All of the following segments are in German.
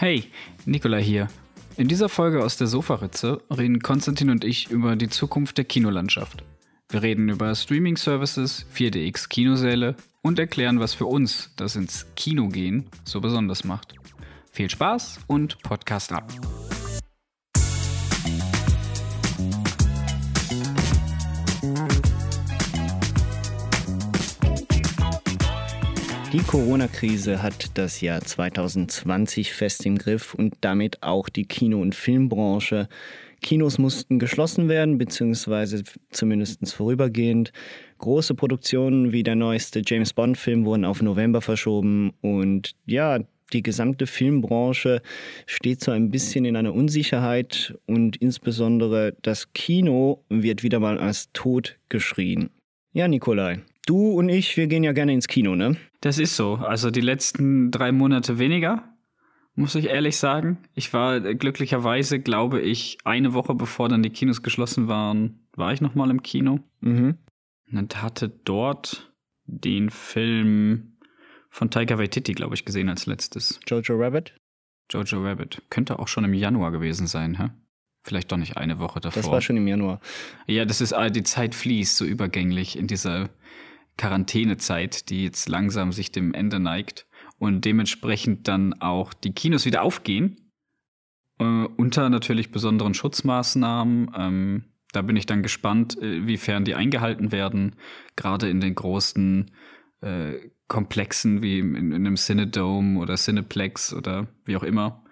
Hey, Nicola hier. In dieser Folge aus der Sofaritze reden Konstantin und ich über die Zukunft der Kinolandschaft. Wir reden über Streaming-Services, 4DX-Kinosäle und erklären, was für uns das ins Kino gehen so besonders macht. Viel Spaß und Podcast ab. Die Corona-Krise hat das Jahr 2020 fest im Griff und damit auch die Kino- und Filmbranche. Kinos mussten geschlossen werden, beziehungsweise zumindest vorübergehend. Große Produktionen wie der neueste James Bond-Film wurden auf November verschoben und ja, die gesamte Filmbranche steht so ein bisschen in einer Unsicherheit und insbesondere das Kino wird wieder mal als tot geschrien. Ja, Nikolai, du und ich, wir gehen ja gerne ins Kino, ne? Das ist so. Also die letzten drei Monate weniger, muss ich ehrlich sagen. Ich war glücklicherweise, glaube ich, eine Woche bevor dann die Kinos geschlossen waren, war ich noch mal im Kino. Mhm. Und hatte dort den Film von Taika Waititi, glaube ich, gesehen als letztes. Jojo Rabbit? Jojo Rabbit. Könnte auch schon im Januar gewesen sein, hä? Vielleicht doch nicht eine Woche davor. Das war schon im Januar. Ja, das ist, ah, die Zeit fließt so übergänglich in dieser Quarantänezeit, die jetzt langsam sich dem Ende neigt und dementsprechend dann auch die Kinos wieder aufgehen. Äh, unter natürlich besonderen Schutzmaßnahmen. Ähm, da bin ich dann gespannt, äh, wiefern die eingehalten werden, gerade in den großen äh, Komplexen wie in, in einem Cinedome oder Cineplex oder wie auch immer,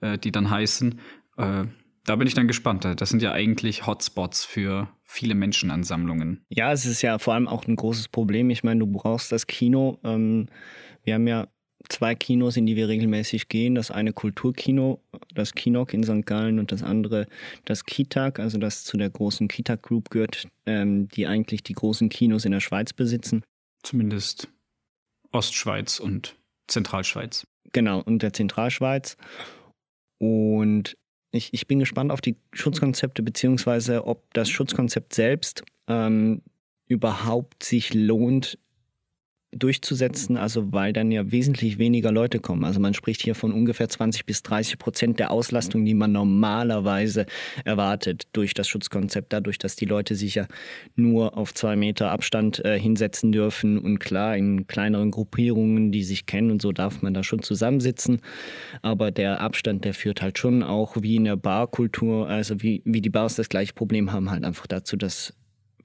äh, die dann heißen. Äh, da bin ich dann gespannt. Das sind ja eigentlich Hotspots für viele Menschenansammlungen. Ja, es ist ja vor allem auch ein großes Problem. Ich meine, du brauchst das Kino. Ähm, wir haben ja zwei Kinos, in die wir regelmäßig gehen. Das eine Kulturkino, das Kinok in St. Gallen und das andere das Kitag, also das zu der großen Kitag Group gehört, ähm, die eigentlich die großen Kinos in der Schweiz besitzen. Zumindest Ostschweiz und Zentralschweiz. Genau, und der Zentralschweiz. Und ich, ich bin gespannt auf die Schutzkonzepte, beziehungsweise ob das Schutzkonzept selbst ähm, überhaupt sich lohnt, durchzusetzen, also weil dann ja wesentlich weniger Leute kommen. Also man spricht hier von ungefähr 20 bis 30 Prozent der Auslastung, die man normalerweise erwartet durch das Schutzkonzept, dadurch, dass die Leute sich ja nur auf zwei Meter Abstand äh, hinsetzen dürfen und klar in kleineren Gruppierungen, die sich kennen und so darf man da schon zusammensitzen. Aber der Abstand, der führt halt schon auch wie in der Barkultur, also wie, wie die Bars das gleiche Problem haben, halt einfach dazu, dass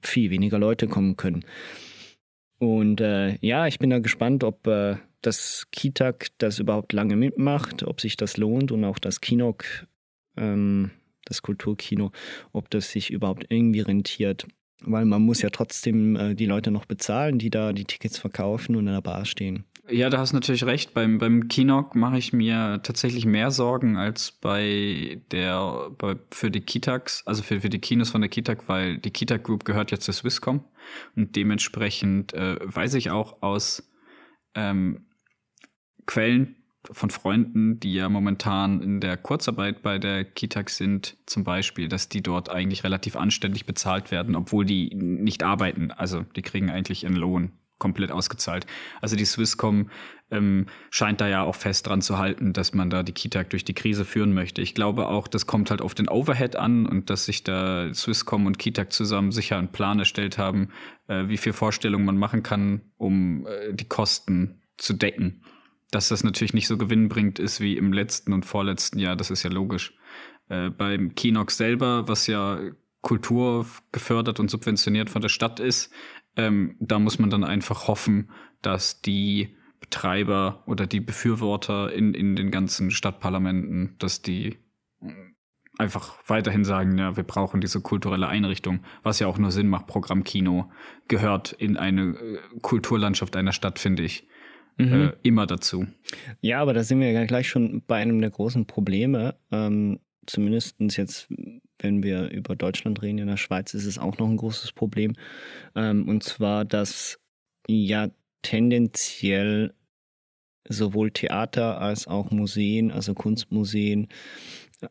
viel weniger Leute kommen können. Und äh, ja, ich bin da gespannt, ob äh, das Kitak das überhaupt lange mitmacht, ob sich das lohnt und auch das Kinok, ähm, das Kulturkino, ob das sich überhaupt irgendwie rentiert. Weil man muss ja trotzdem äh, die Leute noch bezahlen, die da die Tickets verkaufen und in der Bar stehen. Ja, da hast du natürlich recht. Beim, beim Kinok mache ich mir tatsächlich mehr Sorgen als bei der, bei, für die Kitax, also für, für die Kinos von der Kitak, weil die Kitak Group gehört jetzt zur Swisscom. Und dementsprechend äh, weiß ich auch aus ähm, Quellen von Freunden, die ja momentan in der Kurzarbeit bei der Kitak sind, zum Beispiel, dass die dort eigentlich relativ anständig bezahlt werden, obwohl die nicht arbeiten. Also die kriegen eigentlich ihren Lohn komplett ausgezahlt. Also die Swisscom ähm, scheint da ja auch fest dran zu halten, dass man da die Kitag durch die Krise führen möchte. Ich glaube auch, das kommt halt auf den Overhead an und dass sich da Swisscom und Kitag zusammen sicher einen Plan erstellt haben, äh, wie viel Vorstellungen man machen kann, um äh, die Kosten zu decken. Dass das natürlich nicht so gewinnbringend ist wie im letzten und vorletzten Jahr, das ist ja logisch. Äh, beim Kinox selber, was ja Kultur gefördert und subventioniert von der Stadt ist, ähm, da muss man dann einfach hoffen, dass die Betreiber oder die Befürworter in, in den ganzen Stadtparlamenten, dass die einfach weiterhin sagen, ja, wir brauchen diese kulturelle Einrichtung, was ja auch nur Sinn macht. Programmkino gehört in eine äh, Kulturlandschaft einer Stadt, finde ich. Mhm. Äh, immer dazu. Ja, aber da sind wir ja gleich schon bei einem der großen Probleme. Ähm, Zumindest jetzt wenn wir über Deutschland reden, in der Schweiz ist es auch noch ein großes Problem. Ähm, und zwar, dass ja tendenziell sowohl Theater als auch Museen, also Kunstmuseen,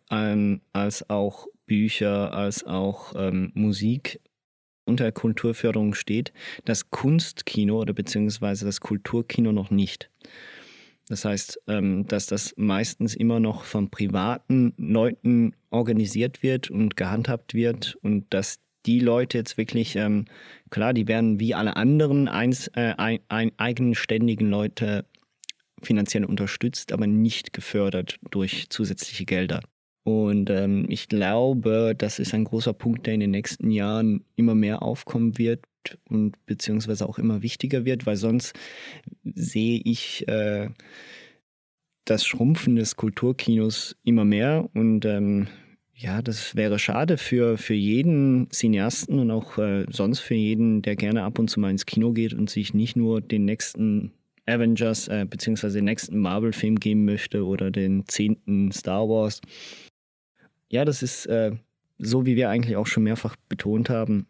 ähm, als auch Bücher, als auch ähm, Musik unter Kulturförderung steht, das Kunstkino oder beziehungsweise das Kulturkino noch nicht. Das heißt, ähm, dass das meistens immer noch von privaten Leuten organisiert wird und gehandhabt wird und dass die Leute jetzt wirklich, ähm, klar, die werden wie alle anderen eins, äh, ein, eigenständigen Leute finanziell unterstützt, aber nicht gefördert durch zusätzliche Gelder. Und ähm, ich glaube, das ist ein großer Punkt, der in den nächsten Jahren immer mehr aufkommen wird und beziehungsweise auch immer wichtiger wird, weil sonst sehe ich äh, das Schrumpfen des Kulturkinos immer mehr und ähm, ja, das wäre schade für, für jeden Cineasten und auch äh, sonst für jeden, der gerne ab und zu mal ins Kino geht und sich nicht nur den nächsten Avengers äh, beziehungsweise den nächsten Marvel-Film geben möchte oder den zehnten Star Wars. Ja, das ist äh, so, wie wir eigentlich auch schon mehrfach betont haben,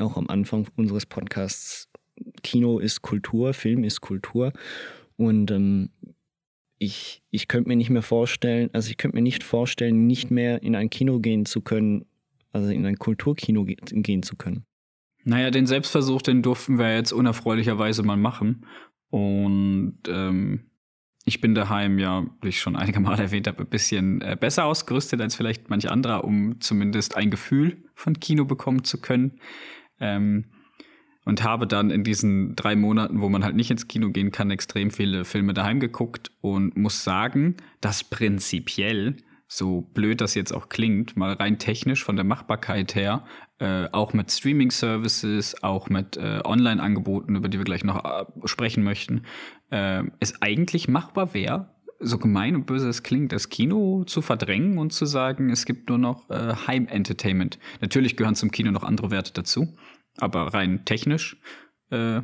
auch am Anfang unseres Podcasts. Kino ist Kultur, Film ist Kultur. Und ähm, ich, ich könnte mir nicht mehr vorstellen, also ich könnte mir nicht vorstellen, nicht mehr in ein Kino gehen zu können, also in ein Kulturkino gehen zu können. Naja, den Selbstversuch, den durften wir jetzt unerfreulicherweise mal machen. Und ähm, ich bin daheim ja, wie ich schon einige Mal erwähnt habe, ein bisschen äh, besser ausgerüstet als vielleicht manch anderer, um zumindest ein Gefühl von Kino bekommen zu können. Ähm, und habe dann in diesen drei Monaten, wo man halt nicht ins Kino gehen kann, extrem viele Filme daheim geguckt und muss sagen, dass prinzipiell, so blöd das jetzt auch klingt, mal rein technisch von der Machbarkeit her, äh, auch mit Streaming-Services, auch mit äh, Online-Angeboten, über die wir gleich noch äh, sprechen möchten, äh, es eigentlich machbar wäre, so gemein und böse es klingt, das Kino zu verdrängen und zu sagen, es gibt nur noch äh, Heim-Entertainment. Natürlich gehören zum Kino noch andere Werte dazu, aber rein technisch äh,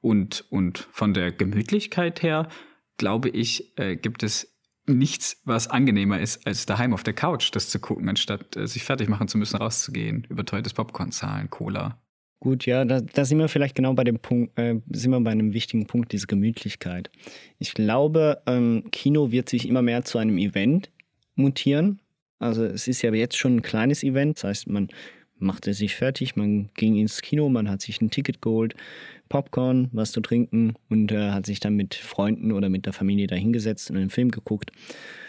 und, und von der Gemütlichkeit her, glaube ich, äh, gibt es nichts, was angenehmer ist, als daheim auf der Couch das zu gucken, anstatt äh, sich fertig machen zu müssen, rauszugehen, überteuertes Popcorn zahlen, Cola. Gut, ja, da, da sind wir vielleicht genau bei dem Punkt, äh, sind wir bei einem wichtigen Punkt, diese Gemütlichkeit. Ich glaube, ähm, Kino wird sich immer mehr zu einem Event mutieren. Also es ist ja jetzt schon ein kleines Event, das heißt, man machte sich fertig, man ging ins Kino, man hat sich ein Ticket geholt, Popcorn, was zu trinken und äh, hat sich dann mit Freunden oder mit der Familie dahingesetzt und einen Film geguckt.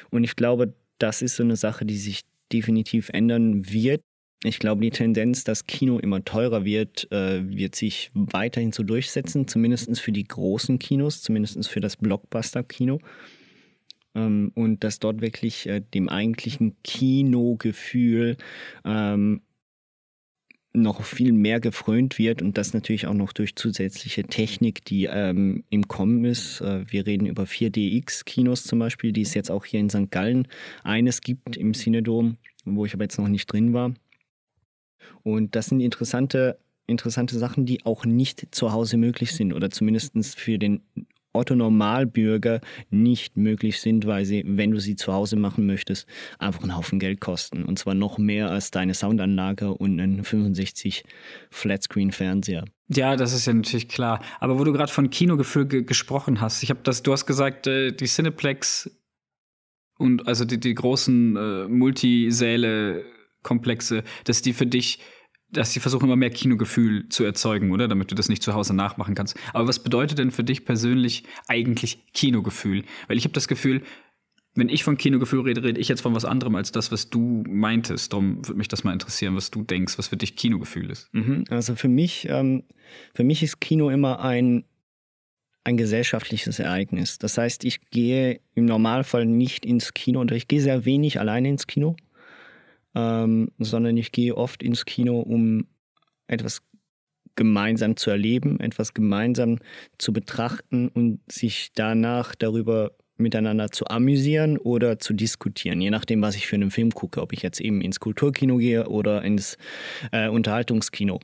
Und ich glaube, das ist so eine Sache, die sich definitiv ändern wird. Ich glaube, die Tendenz, dass Kino immer teurer wird, äh, wird sich weiterhin so durchsetzen, zumindest für die großen Kinos, zumindest für das Blockbuster-Kino. Ähm, und dass dort wirklich äh, dem eigentlichen Kinogefühl ähm, noch viel mehr gefrönt wird und das natürlich auch noch durch zusätzliche Technik, die ähm, im Kommen ist. Äh, wir reden über 4DX-Kinos zum Beispiel, die es jetzt auch hier in St. Gallen eines gibt im Cinedom, wo ich aber jetzt noch nicht drin war. Und das sind interessante, interessante Sachen, die auch nicht zu Hause möglich sind oder zumindest für den Otto Normalbürger nicht möglich sind, weil sie, wenn du sie zu Hause machen möchtest, einfach einen Haufen Geld kosten. Und zwar noch mehr als deine Soundanlage und einen 65 Flatscreen-Fernseher. Ja, das ist ja natürlich klar. Aber wo du gerade von Kinogefühl ge gesprochen hast, ich habe das, du hast gesagt, äh, die Cineplex und also die, die großen äh, Multisäle Komplexe, dass die für dich, dass sie versuchen immer mehr Kinogefühl zu erzeugen, oder? Damit du das nicht zu Hause nachmachen kannst. Aber was bedeutet denn für dich persönlich eigentlich Kinogefühl? Weil ich habe das Gefühl, wenn ich von Kinogefühl rede, rede ich jetzt von was anderem als das, was du meintest. Darum würde mich das mal interessieren, was du denkst, was für dich Kinogefühl ist. Mhm. Also für mich, ähm, für mich ist Kino immer ein ein gesellschaftliches Ereignis. Das heißt, ich gehe im Normalfall nicht ins Kino oder ich gehe sehr wenig alleine ins Kino ähm, sondern ich gehe oft ins Kino, um etwas gemeinsam zu erleben, etwas gemeinsam zu betrachten und sich danach darüber miteinander zu amüsieren oder zu diskutieren, je nachdem, was ich für einen Film gucke, ob ich jetzt eben ins Kulturkino gehe oder ins äh, Unterhaltungskino.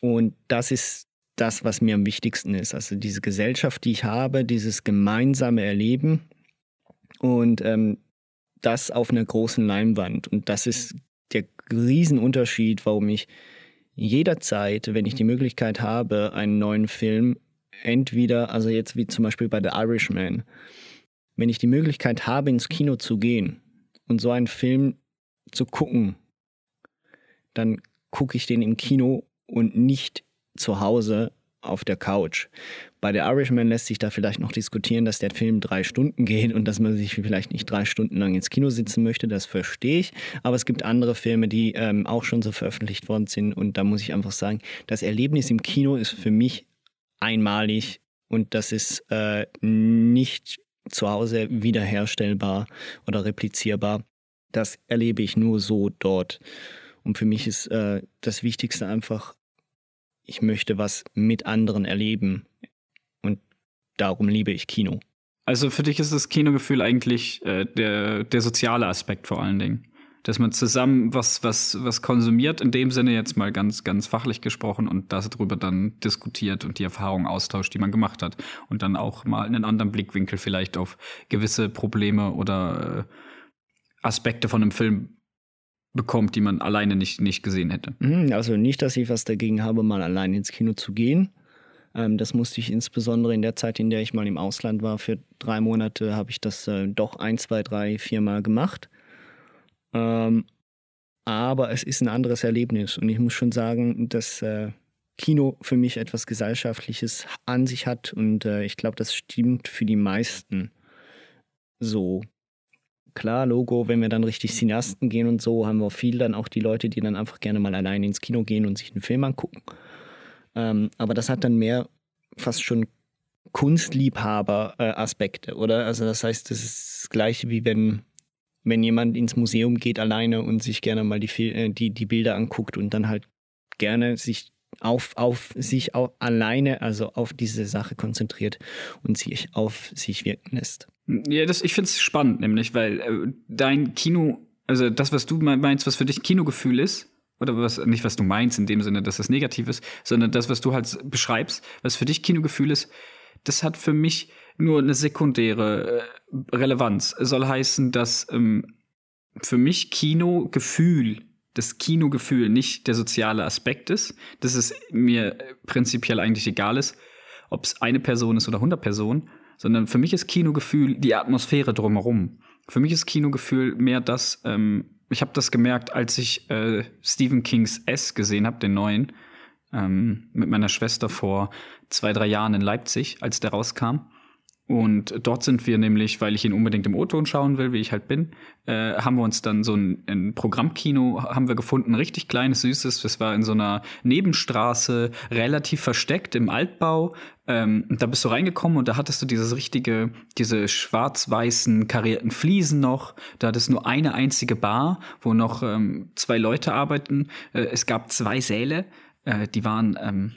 Und das ist das, was mir am wichtigsten ist. Also diese Gesellschaft, die ich habe, dieses gemeinsame Erleben. Und ähm, das auf einer großen Leinwand. Und das ist der Riesenunterschied, warum ich jederzeit, wenn ich die Möglichkeit habe, einen neuen Film, entweder, also jetzt wie zum Beispiel bei The Irishman, wenn ich die Möglichkeit habe, ins Kino zu gehen und so einen Film zu gucken, dann gucke ich den im Kino und nicht zu Hause auf der Couch. Bei der Irishman lässt sich da vielleicht noch diskutieren, dass der Film drei Stunden geht und dass man sich vielleicht nicht drei Stunden lang ins Kino sitzen möchte. Das verstehe ich. Aber es gibt andere Filme, die ähm, auch schon so veröffentlicht worden sind. Und da muss ich einfach sagen, das Erlebnis im Kino ist für mich einmalig und das ist äh, nicht zu Hause wiederherstellbar oder replizierbar. Das erlebe ich nur so dort. Und für mich ist äh, das Wichtigste einfach, ich möchte was mit anderen erleben. Darum liebe ich Kino. Also für dich ist das Kinogefühl eigentlich äh, der, der soziale Aspekt vor allen Dingen. Dass man zusammen was, was, was konsumiert, in dem Sinne jetzt mal ganz, ganz fachlich gesprochen und darüber dann diskutiert und die Erfahrungen austauscht, die man gemacht hat. Und dann auch mal einen anderen Blickwinkel vielleicht auf gewisse Probleme oder äh, Aspekte von einem Film bekommt, die man alleine nicht, nicht gesehen hätte. Mhm, also nicht, dass ich was dagegen habe, mal allein ins Kino zu gehen. Ähm, das musste ich insbesondere in der Zeit, in der ich mal im Ausland war, für drei Monate, habe ich das äh, doch ein, zwei, drei, vier Mal gemacht. Ähm, aber es ist ein anderes Erlebnis und ich muss schon sagen, dass äh, Kino für mich etwas Gesellschaftliches an sich hat und äh, ich glaube, das stimmt für die meisten so klar, Logo, wenn wir dann richtig Cineasten gehen und so, haben wir viel dann auch die Leute, die dann einfach gerne mal alleine ins Kino gehen und sich einen Film angucken. Ähm, aber das hat dann mehr fast schon Kunstliebhaber-Aspekte, äh, oder? Also das heißt, das ist das gleiche wie wenn, wenn jemand ins Museum geht alleine und sich gerne mal die, äh, die, die Bilder anguckt und dann halt gerne sich auf, auf sich auch alleine, also auf diese Sache konzentriert und sich auf sich wirken lässt. Ja, das, ich finde es spannend, nämlich, weil äh, dein Kino, also das, was du meinst, was für dich Kinogefühl ist, oder was, nicht was du meinst in dem Sinne, dass das negativ ist, sondern das, was du halt beschreibst, was für dich Kinogefühl ist, das hat für mich nur eine sekundäre äh, Relevanz. Soll heißen, dass ähm, für mich Kinogefühl, das Kinogefühl nicht der soziale Aspekt ist, dass es mir prinzipiell eigentlich egal ist, ob es eine Person ist oder 100 Personen, sondern für mich ist Kinogefühl die Atmosphäre drumherum. Für mich ist Kinogefühl mehr das, ähm, ich habe das gemerkt, als ich äh, Stephen Kings S gesehen habe, den neuen, ähm, mit meiner Schwester vor zwei, drei Jahren in Leipzig, als der rauskam. Und dort sind wir nämlich, weil ich ihn unbedingt im O-Ton schauen will, wie ich halt bin, äh, haben wir uns dann so ein, ein, Programmkino haben wir gefunden, richtig kleines, süßes. Das war in so einer Nebenstraße, relativ versteckt im Altbau. Ähm, da bist du reingekommen und da hattest du dieses richtige, diese schwarz-weißen karierten Fliesen noch. Da hattest nur eine einzige Bar, wo noch ähm, zwei Leute arbeiten. Äh, es gab zwei Säle, äh, die waren ähm,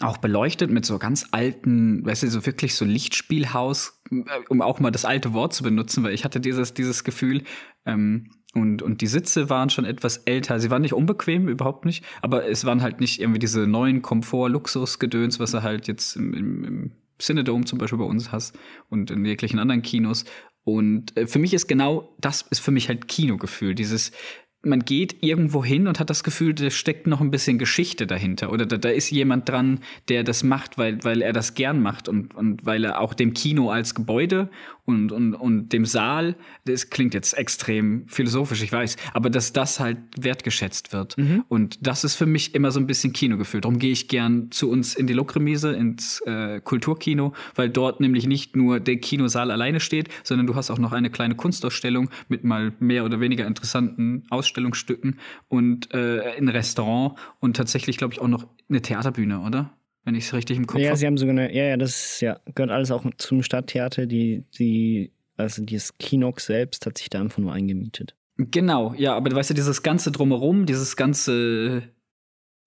auch beleuchtet mit so ganz alten, weißt du, so wirklich so Lichtspielhaus, äh, um auch mal das alte Wort zu benutzen, weil ich hatte dieses, dieses Gefühl, ähm, und, und die Sitze waren schon etwas älter. Sie waren nicht unbequem, überhaupt nicht, aber es waren halt nicht irgendwie diese neuen Komfort-Luxus-Gedöns, was er halt jetzt im, im, im Cinedome zum Beispiel bei uns hast und in jeglichen anderen Kinos. Und äh, für mich ist genau das ist für mich halt Kinogefühl. Dieses, man geht irgendwo hin und hat das Gefühl, da steckt noch ein bisschen Geschichte dahinter. Oder da, da ist jemand dran, der das macht, weil, weil er das gern macht und, und weil er auch dem Kino als Gebäude und, und, und dem Saal, das klingt jetzt extrem philosophisch, ich weiß, aber dass das halt wertgeschätzt wird. Mhm. Und das ist für mich immer so ein bisschen Kinogefühl. Darum gehe ich gern zu uns in die Lokremise, ins äh, Kulturkino, weil dort nämlich nicht nur der Kinosaal alleine steht, sondern du hast auch noch eine kleine Kunstausstellung mit mal mehr oder weniger interessanten Ausstellungsstücken und äh, ein Restaurant und tatsächlich, glaube ich, auch noch eine Theaterbühne, oder? Wenn ich es richtig im Kopf habe. Ja, hab. sie haben sogar eine, ja, ja, das ja, gehört alles auch zum Stadttheater, die, die, also dieses Kinox selbst hat sich da einfach nur eingemietet. Genau, ja, aber du weißt ja, dieses ganze Drumherum, dieses ganze,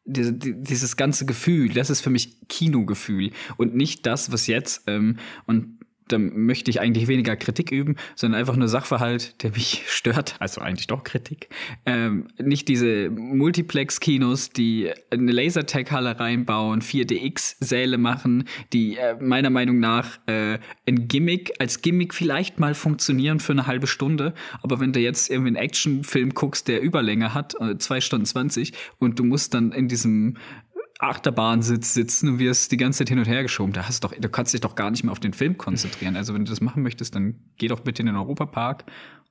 diese, dieses ganze Gefühl, das ist für mich Kinogefühl und nicht das, was jetzt, ähm, und da möchte ich eigentlich weniger Kritik üben, sondern einfach nur Sachverhalt, der mich stört. Also eigentlich doch Kritik. Ähm, nicht diese Multiplex-Kinos, die eine Lasertag-Halle reinbauen, 4DX-Säle machen, die äh, meiner Meinung nach äh, ein Gimmick, als Gimmick vielleicht mal funktionieren für eine halbe Stunde. Aber wenn du jetzt irgendwie einen Actionfilm guckst, der Überlänge hat, äh, zwei Stunden zwanzig, und du musst dann in diesem Achterbahnsitz sitzen und wirst die ganze Zeit hin und her geschoben. Da hast du, doch, du kannst dich doch gar nicht mehr auf den Film konzentrieren. Also wenn du das machen möchtest, dann geh doch bitte in den Europapark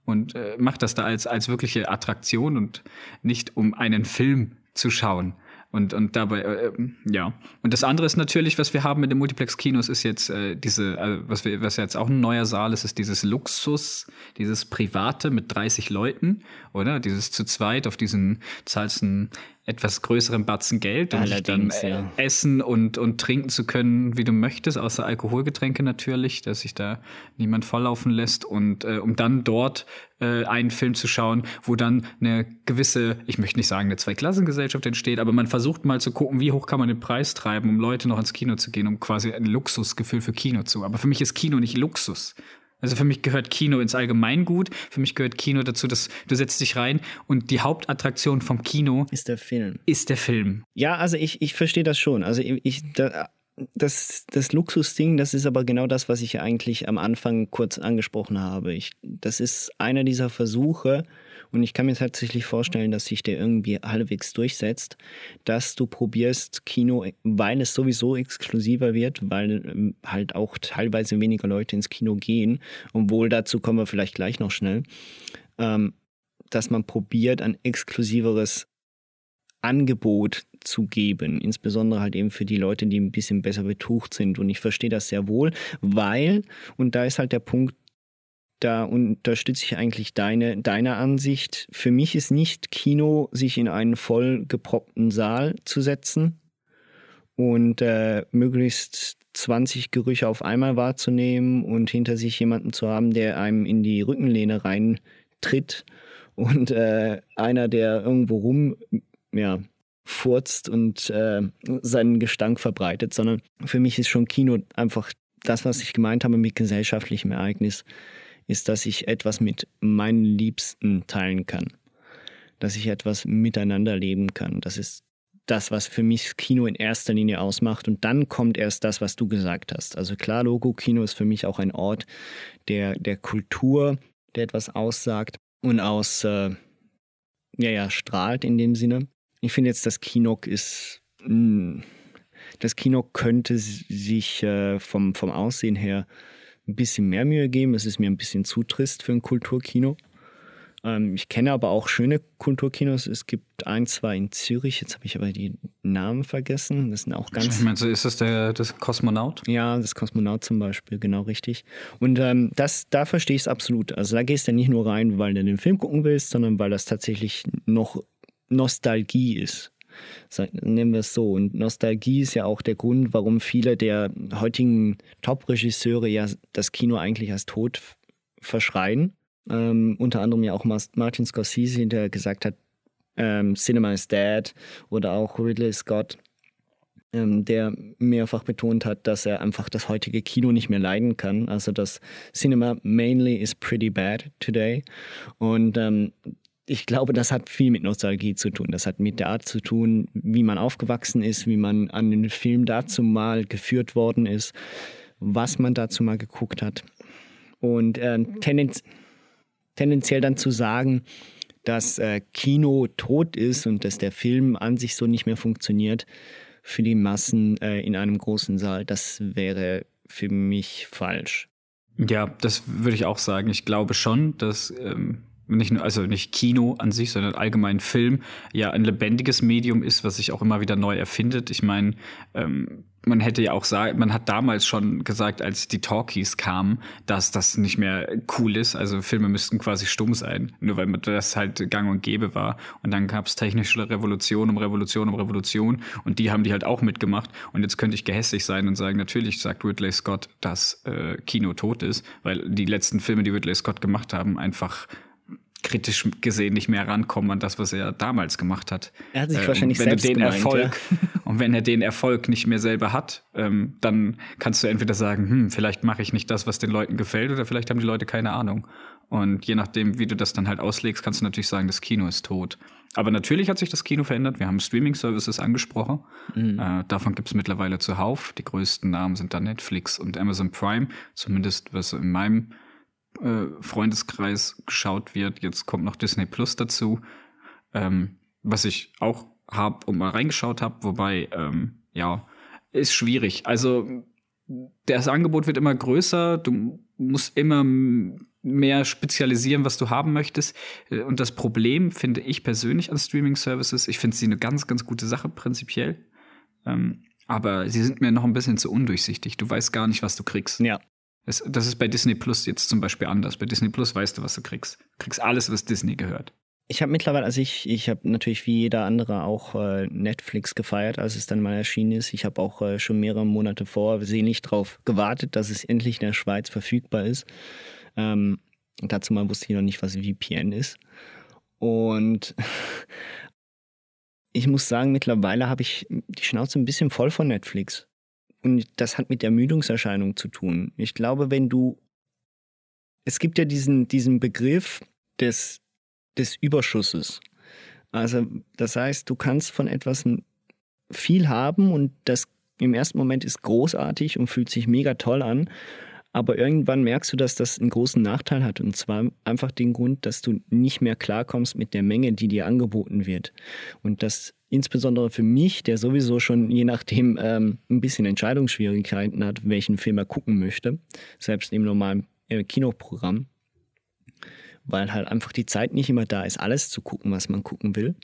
und äh, mach das da als, als wirkliche Attraktion und nicht um einen Film zu schauen. Und, und dabei, äh, ja. Und das andere ist natürlich, was wir haben mit den Multiplex-Kinos, ist jetzt äh, diese, äh, was, wir, was jetzt auch ein neuer Saal ist, ist dieses Luxus, dieses Private mit 30 Leuten, oder? Dieses zu zweit auf diesen zahlst einen etwas größeren Batzen Geld, um dann äh, ja. essen und, und trinken zu können, wie du möchtest, außer Alkoholgetränke natürlich, dass sich da niemand volllaufen lässt und äh, um dann dort äh, einen Film zu schauen, wo dann eine gewisse, ich möchte nicht sagen, eine Zweiklassengesellschaft entsteht, aber man versucht mal zu gucken, wie hoch kann man den Preis treiben, um Leute noch ins Kino zu gehen, um quasi ein Luxusgefühl für Kino zu. Aber für mich ist Kino nicht Luxus. Also für mich gehört Kino ins Allgemeingut. Für mich gehört Kino dazu, dass du setzt dich rein und die Hauptattraktion vom Kino ist der Film. Ist der Film. Ja, also ich, ich verstehe das schon. Also ich, da, das, das Luxusding, das ist aber genau das, was ich eigentlich am Anfang kurz angesprochen habe. Ich, das ist einer dieser Versuche, und ich kann mir tatsächlich vorstellen, dass sich der irgendwie halbwegs durchsetzt, dass du probierst, Kino, weil es sowieso exklusiver wird, weil ähm, halt auch teilweise weniger Leute ins Kino gehen, obwohl dazu kommen wir vielleicht gleich noch schnell, ähm, dass man probiert, ein exklusiveres Angebot zu geben, insbesondere halt eben für die Leute, die ein bisschen besser betucht sind. Und ich verstehe das sehr wohl, weil, und da ist halt der Punkt, da unterstütze ich eigentlich deine, deine Ansicht. Für mich ist nicht Kino, sich in einen vollgeproppten Saal zu setzen und äh, möglichst 20 Gerüche auf einmal wahrzunehmen und hinter sich jemanden zu haben, der einem in die Rückenlehne reintritt und äh, einer, der irgendwo rum ja, furzt und äh, seinen Gestank verbreitet, sondern für mich ist schon Kino einfach das, was ich gemeint habe mit gesellschaftlichem Ereignis ist, dass ich etwas mit meinen Liebsten teilen kann. Dass ich etwas miteinander leben kann. Das ist das, was für mich Kino in erster Linie ausmacht. Und dann kommt erst das, was du gesagt hast. Also klar, Logo-Kino ist für mich auch ein Ort der, der Kultur, der etwas aussagt und aus, äh, ja, ja, strahlt in dem Sinne. Ich finde jetzt, das Kino ist, mh, hm, das Kino könnte sich äh, vom, vom Aussehen her ein bisschen mehr Mühe geben. Es ist mir ein bisschen zu trist für ein Kulturkino. Ähm, ich kenne aber auch schöne Kulturkinos. Es gibt ein, zwei in Zürich. Jetzt habe ich aber die Namen vergessen. Das sind auch ganz. Ich meine, ist das der das Kosmonaut? Ja, das Kosmonaut zum Beispiel, genau richtig. Und ähm, das, da verstehe ich es absolut. Also da gehst du nicht nur rein, weil du den Film gucken willst, sondern weil das tatsächlich noch Nostalgie ist nennen wir es so. Und Nostalgie ist ja auch der Grund, warum viele der heutigen Top-Regisseure ja das Kino eigentlich als tot verschreien. Ähm, unter anderem ja auch Martin Scorsese, der gesagt hat, ähm, Cinema is dead oder auch Ridley Scott, ähm, der mehrfach betont hat, dass er einfach das heutige Kino nicht mehr leiden kann. Also das Cinema mainly is pretty bad today. Und ähm, ich glaube, das hat viel mit Nostalgie zu tun. Das hat mit der Art zu tun, wie man aufgewachsen ist, wie man an den Film dazu mal geführt worden ist, was man dazu mal geguckt hat. Und äh, tendenz tendenziell dann zu sagen, dass äh, Kino tot ist und dass der Film an sich so nicht mehr funktioniert für die Massen äh, in einem großen Saal, das wäre für mich falsch. Ja, das würde ich auch sagen. Ich glaube schon, dass ähm, nicht nur, also nicht Kino an sich, sondern allgemein Film, ja ein lebendiges Medium ist, was sich auch immer wieder neu erfindet. Ich meine, ähm, man hätte ja auch sagen, man hat damals schon gesagt, als die Talkies kamen, dass das nicht mehr cool ist. Also Filme müssten quasi stumm sein, nur weil das halt gang und gäbe war. Und dann gab es technische Revolution um Revolution um Revolution und die haben die halt auch mitgemacht. Und jetzt könnte ich gehässig sein und sagen, natürlich sagt Ridley Scott, dass äh, Kino tot ist, weil die letzten Filme, die Ridley Scott gemacht haben, einfach kritisch gesehen nicht mehr rankommen an das, was er damals gemacht hat. Er hat sich äh, wahrscheinlich wenn selbst den gemeint, Erfolg ja. und wenn er den Erfolg nicht mehr selber hat, ähm, dann kannst du entweder sagen, hm, vielleicht mache ich nicht das, was den Leuten gefällt, oder vielleicht haben die Leute keine Ahnung. Und je nachdem, wie du das dann halt auslegst, kannst du natürlich sagen, das Kino ist tot. Aber natürlich hat sich das Kino verändert. Wir haben Streaming-Services angesprochen. Mhm. Äh, davon gibt es mittlerweile zuhauf. Die größten Namen sind da Netflix und Amazon Prime, zumindest was in meinem äh, Freundeskreis geschaut wird. Jetzt kommt noch Disney Plus dazu, ähm, was ich auch habe und mal reingeschaut habe, wobei, ähm, ja, ist schwierig. Also das Angebot wird immer größer, du musst immer mehr spezialisieren, was du haben möchtest. Äh, und das Problem finde ich persönlich an Streaming-Services, ich finde sie eine ganz, ganz gute Sache prinzipiell. Ähm, aber sie sind mir noch ein bisschen zu undurchsichtig. Du weißt gar nicht, was du kriegst. Ja. Das, das ist bei Disney Plus jetzt zum Beispiel anders. Bei Disney Plus weißt du, was du kriegst. Du kriegst alles, was Disney gehört. Ich habe mittlerweile, also ich, ich habe natürlich wie jeder andere auch äh, Netflix gefeiert, als es dann mal erschienen ist. Ich habe auch äh, schon mehrere Monate vor sehnlich darauf gewartet, dass es endlich in der Schweiz verfügbar ist. Ähm, dazu mal wusste ich noch nicht, was VPN ist. Und ich muss sagen, mittlerweile habe ich die Schnauze ein bisschen voll von Netflix. Und das hat mit Ermüdungserscheinung zu tun. Ich glaube, wenn du. Es gibt ja diesen, diesen Begriff des des Überschusses. Also das heißt, du kannst von etwas viel haben und das im ersten Moment ist großartig und fühlt sich mega toll an. Aber irgendwann merkst du, dass das einen großen Nachteil hat. Und zwar einfach den Grund, dass du nicht mehr klarkommst mit der Menge, die dir angeboten wird. Und das insbesondere für mich, der sowieso schon je nachdem ähm, ein bisschen Entscheidungsschwierigkeiten hat, welchen Film er gucken möchte, selbst im normalen äh, Kinoprogramm, weil halt einfach die Zeit nicht immer da ist, alles zu gucken, was man gucken will.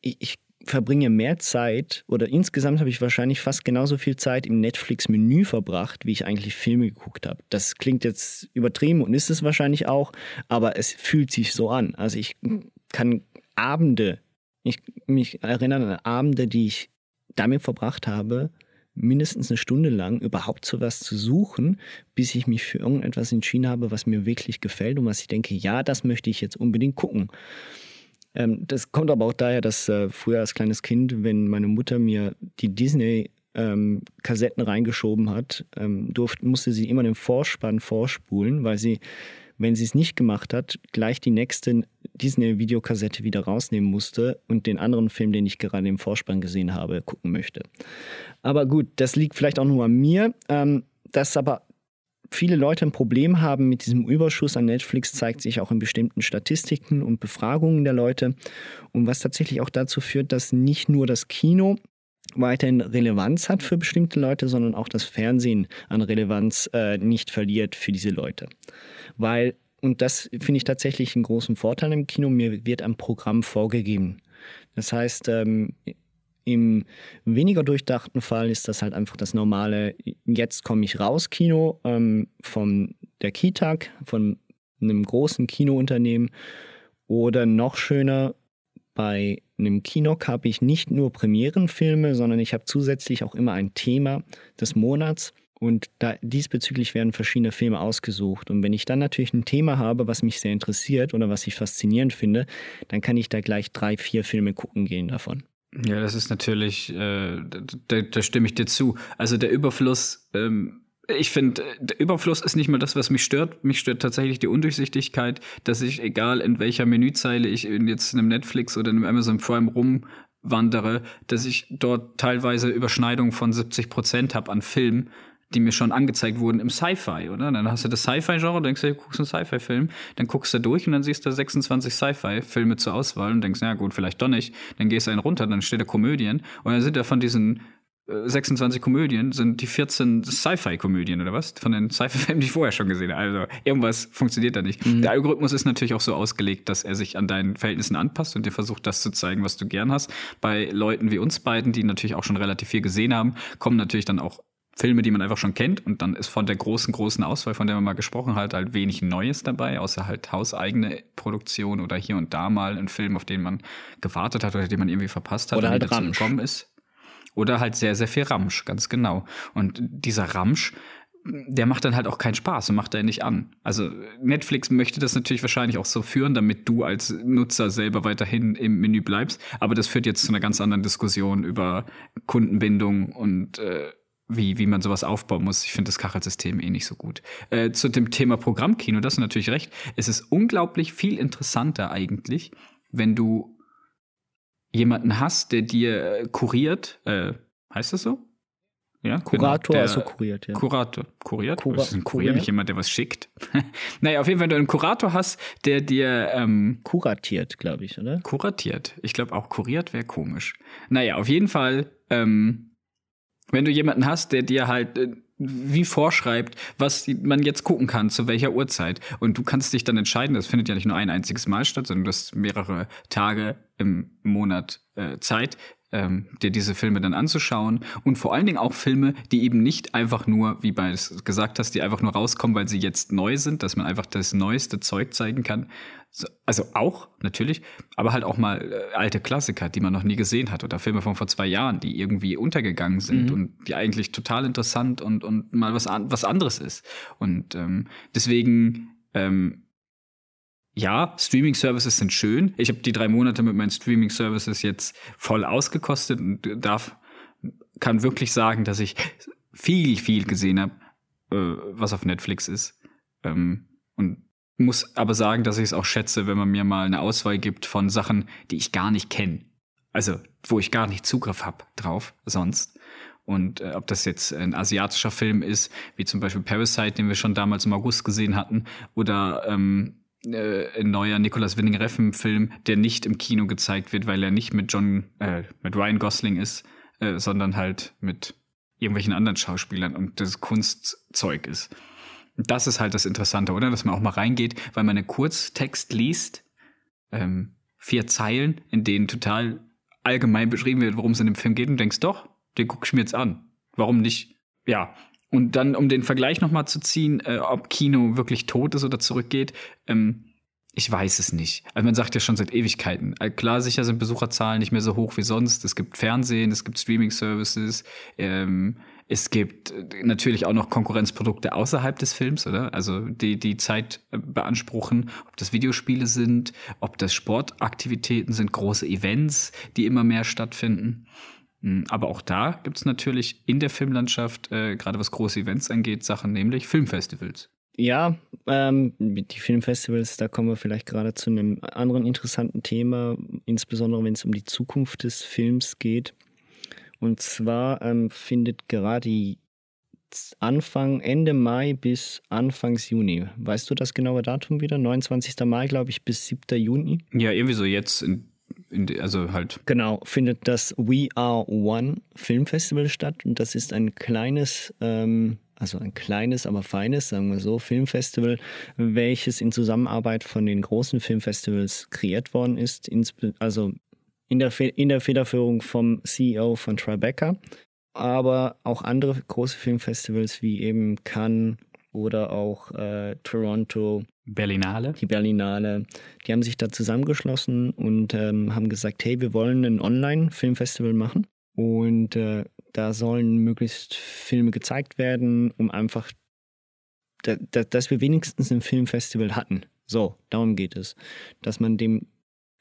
Ich, ich verbringe mehr Zeit oder insgesamt habe ich wahrscheinlich fast genauso viel Zeit im Netflix-Menü verbracht, wie ich eigentlich Filme geguckt habe. Das klingt jetzt übertrieben und ist es wahrscheinlich auch, aber es fühlt sich so an. Also ich kann Abende, ich mich erinnern an Abende, die ich damit verbracht habe, mindestens eine Stunde lang überhaupt so was zu suchen, bis ich mich für irgendetwas entschieden habe, was mir wirklich gefällt und was ich denke, ja, das möchte ich jetzt unbedingt gucken. Ähm, das kommt aber auch daher, dass äh, früher als kleines Kind, wenn meine Mutter mir die Disney ähm, Kassetten reingeschoben hat, ähm, durfte, musste sie immer den Vorspann vorspulen, weil sie wenn sie es nicht gemacht hat, gleich die nächste Disney-Videokassette wieder rausnehmen musste und den anderen Film, den ich gerade im Vorspann gesehen habe, gucken möchte. Aber gut, das liegt vielleicht auch nur an mir. Ähm, dass aber viele Leute ein Problem haben mit diesem Überschuss an Netflix, zeigt sich auch in bestimmten Statistiken und Befragungen der Leute. Und was tatsächlich auch dazu führt, dass nicht nur das Kino weiterhin Relevanz hat für bestimmte Leute, sondern auch das Fernsehen an Relevanz äh, nicht verliert für diese Leute. Weil, und das finde ich tatsächlich einen großen Vorteil im Kino, mir wird ein Programm vorgegeben. Das heißt, ähm, im weniger durchdachten Fall ist das halt einfach das normale, jetzt komme ich raus Kino ähm, von der Kitag, von einem großen Kinounternehmen. Oder noch schöner, bei einem Kinok habe ich nicht nur Premierenfilme, sondern ich habe zusätzlich auch immer ein Thema des Monats. Und da, diesbezüglich werden verschiedene Filme ausgesucht. Und wenn ich dann natürlich ein Thema habe, was mich sehr interessiert oder was ich faszinierend finde, dann kann ich da gleich drei, vier Filme gucken gehen davon. Ja, das ist natürlich, äh, da, da stimme ich dir zu. Also der Überfluss ähm, ich finde, der Überfluss ist nicht mal das, was mich stört. Mich stört tatsächlich die Undurchsichtigkeit, dass ich, egal in welcher Menüzeile ich in jetzt in einem Netflix oder in einem Amazon Prime rumwandere, dass ich dort teilweise Überschneidungen von 70 Prozent habe an Filmen, die mir schon angezeigt wurden im Sci-Fi, oder? Dann hast du das Sci-Fi-Genre, denkst du, du guckst einen Sci-Fi-Film, dann guckst du durch und dann siehst du 26 Sci-Fi-Filme zur Auswahl und denkst, na gut, vielleicht doch nicht. Dann gehst du einen runter, dann steht da Komödien und dann sind da von diesen 26 Komödien sind die 14 Sci-Fi-Komödien oder was? Von den Sci-Fi-Filmen, die ich vorher schon gesehen habe. Also irgendwas funktioniert da nicht. Mhm. Der Algorithmus ist natürlich auch so ausgelegt, dass er sich an deinen Verhältnissen anpasst und dir versucht, das zu zeigen, was du gern hast. Bei Leuten wie uns beiden, die natürlich auch schon relativ viel gesehen haben, kommen natürlich dann auch Filme, die man einfach schon kennt und dann ist von der großen, großen Auswahl, von der man mal gesprochen hat, halt wenig Neues dabei, außer halt hauseigene Produktion oder hier und da mal ein Film, auf den man gewartet hat oder den man irgendwie verpasst hat oder halt gekommen ist. Oder halt sehr, sehr viel Ramsch, ganz genau. Und dieser Ramsch, der macht dann halt auch keinen Spaß und macht er nicht an. Also Netflix möchte das natürlich wahrscheinlich auch so führen, damit du als Nutzer selber weiterhin im Menü bleibst. Aber das führt jetzt zu einer ganz anderen Diskussion über Kundenbindung und äh, wie, wie man sowas aufbauen muss. Ich finde das Kachelsystem eh nicht so gut. Äh, zu dem Thema Programmkino, das ist natürlich recht. Es ist unglaublich viel interessanter eigentlich, wenn du jemanden hast, der dir äh, kuriert, äh, heißt das so? Ja, Kurator, genau, also kuriert, ja. Kurator, kuriert? Kura ist ein Kurier, nicht jemand, der was schickt. naja, auf jeden Fall, wenn du einen Kurator hast, der dir ähm, kuratiert, glaube ich, oder? Kuratiert. Ich glaube auch kuriert wäre komisch. Naja, auf jeden Fall, ähm, wenn du jemanden hast, der dir halt äh, wie vorschreibt, was man jetzt gucken kann, zu welcher Uhrzeit. Und du kannst dich dann entscheiden, das findet ja nicht nur ein einziges Mal statt, sondern du hast mehrere Tage im Monat äh, Zeit, ähm, dir diese Filme dann anzuschauen und vor allen Dingen auch Filme, die eben nicht einfach nur, wie es gesagt hast, die einfach nur rauskommen, weil sie jetzt neu sind, dass man einfach das neueste Zeug zeigen kann. Also auch natürlich, aber halt auch mal äh, alte Klassiker, die man noch nie gesehen hat oder Filme von vor zwei Jahren, die irgendwie untergegangen sind mhm. und die eigentlich total interessant und und mal was an, was anderes ist. Und ähm, deswegen ähm, ja, Streaming-Services sind schön. Ich habe die drei Monate mit meinen Streaming-Services jetzt voll ausgekostet und darf, kann wirklich sagen, dass ich viel, viel gesehen habe, äh, was auf Netflix ist. Ähm, und muss aber sagen, dass ich es auch schätze, wenn man mir mal eine Auswahl gibt von Sachen, die ich gar nicht kenne. Also, wo ich gar nicht Zugriff habe drauf sonst. Und äh, ob das jetzt ein asiatischer Film ist, wie zum Beispiel Parasite, den wir schon damals im August gesehen hatten, oder ähm, äh, ein neuer Nicolas Winning Reffen Film, der nicht im Kino gezeigt wird, weil er nicht mit John, äh, mit Ryan Gosling ist, äh, sondern halt mit irgendwelchen anderen Schauspielern und das Kunstzeug ist. Das ist halt das Interessante, oder? Dass man auch mal reingeht, weil man einen Kurztext liest, ähm, vier Zeilen, in denen total allgemein beschrieben wird, worum es in dem Film geht und denkst, doch, den guck ich mir jetzt an. Warum nicht? Ja, und dann, um den Vergleich nochmal zu ziehen, äh, ob Kino wirklich tot ist oder zurückgeht, ähm, ich weiß es nicht. Also man sagt ja schon seit Ewigkeiten. Also klar, sicher sind Besucherzahlen nicht mehr so hoch wie sonst. Es gibt Fernsehen, es gibt Streaming-Services, ähm, es gibt äh, natürlich auch noch Konkurrenzprodukte außerhalb des Films, oder? Also die die Zeit äh, beanspruchen, ob das Videospiele sind, ob das Sportaktivitäten sind, große Events, die immer mehr stattfinden. Hm, aber auch da gibt es natürlich in der Filmlandschaft, äh, gerade was große Events angeht, Sachen, nämlich Filmfestivals. Ja, ähm, die Filmfestivals, da kommen wir vielleicht gerade zu einem anderen interessanten Thema, insbesondere wenn es um die Zukunft des Films geht. Und zwar ähm, findet gerade Anfang, Ende Mai bis Anfangs Juni. Weißt du das genaue Datum wieder? 29. Mai, glaube ich, bis 7. Juni? Ja, irgendwie so jetzt in die, also halt. Genau, findet das We Are One Filmfestival statt und das ist ein kleines, ähm, also ein kleines, aber feines, sagen wir so, Filmfestival, welches in Zusammenarbeit von den großen Filmfestivals kreiert worden ist, also in der, in der Federführung vom CEO von Tribeca, aber auch andere große Filmfestivals wie eben Cannes oder auch äh, Toronto, Berlinale. Die Berlinale. Die haben sich da zusammengeschlossen und ähm, haben gesagt, hey, wir wollen ein Online-Filmfestival machen. Und äh, da sollen möglichst Filme gezeigt werden, um einfach, da, da, dass wir wenigstens ein Filmfestival hatten. So, darum geht es. Dass man dem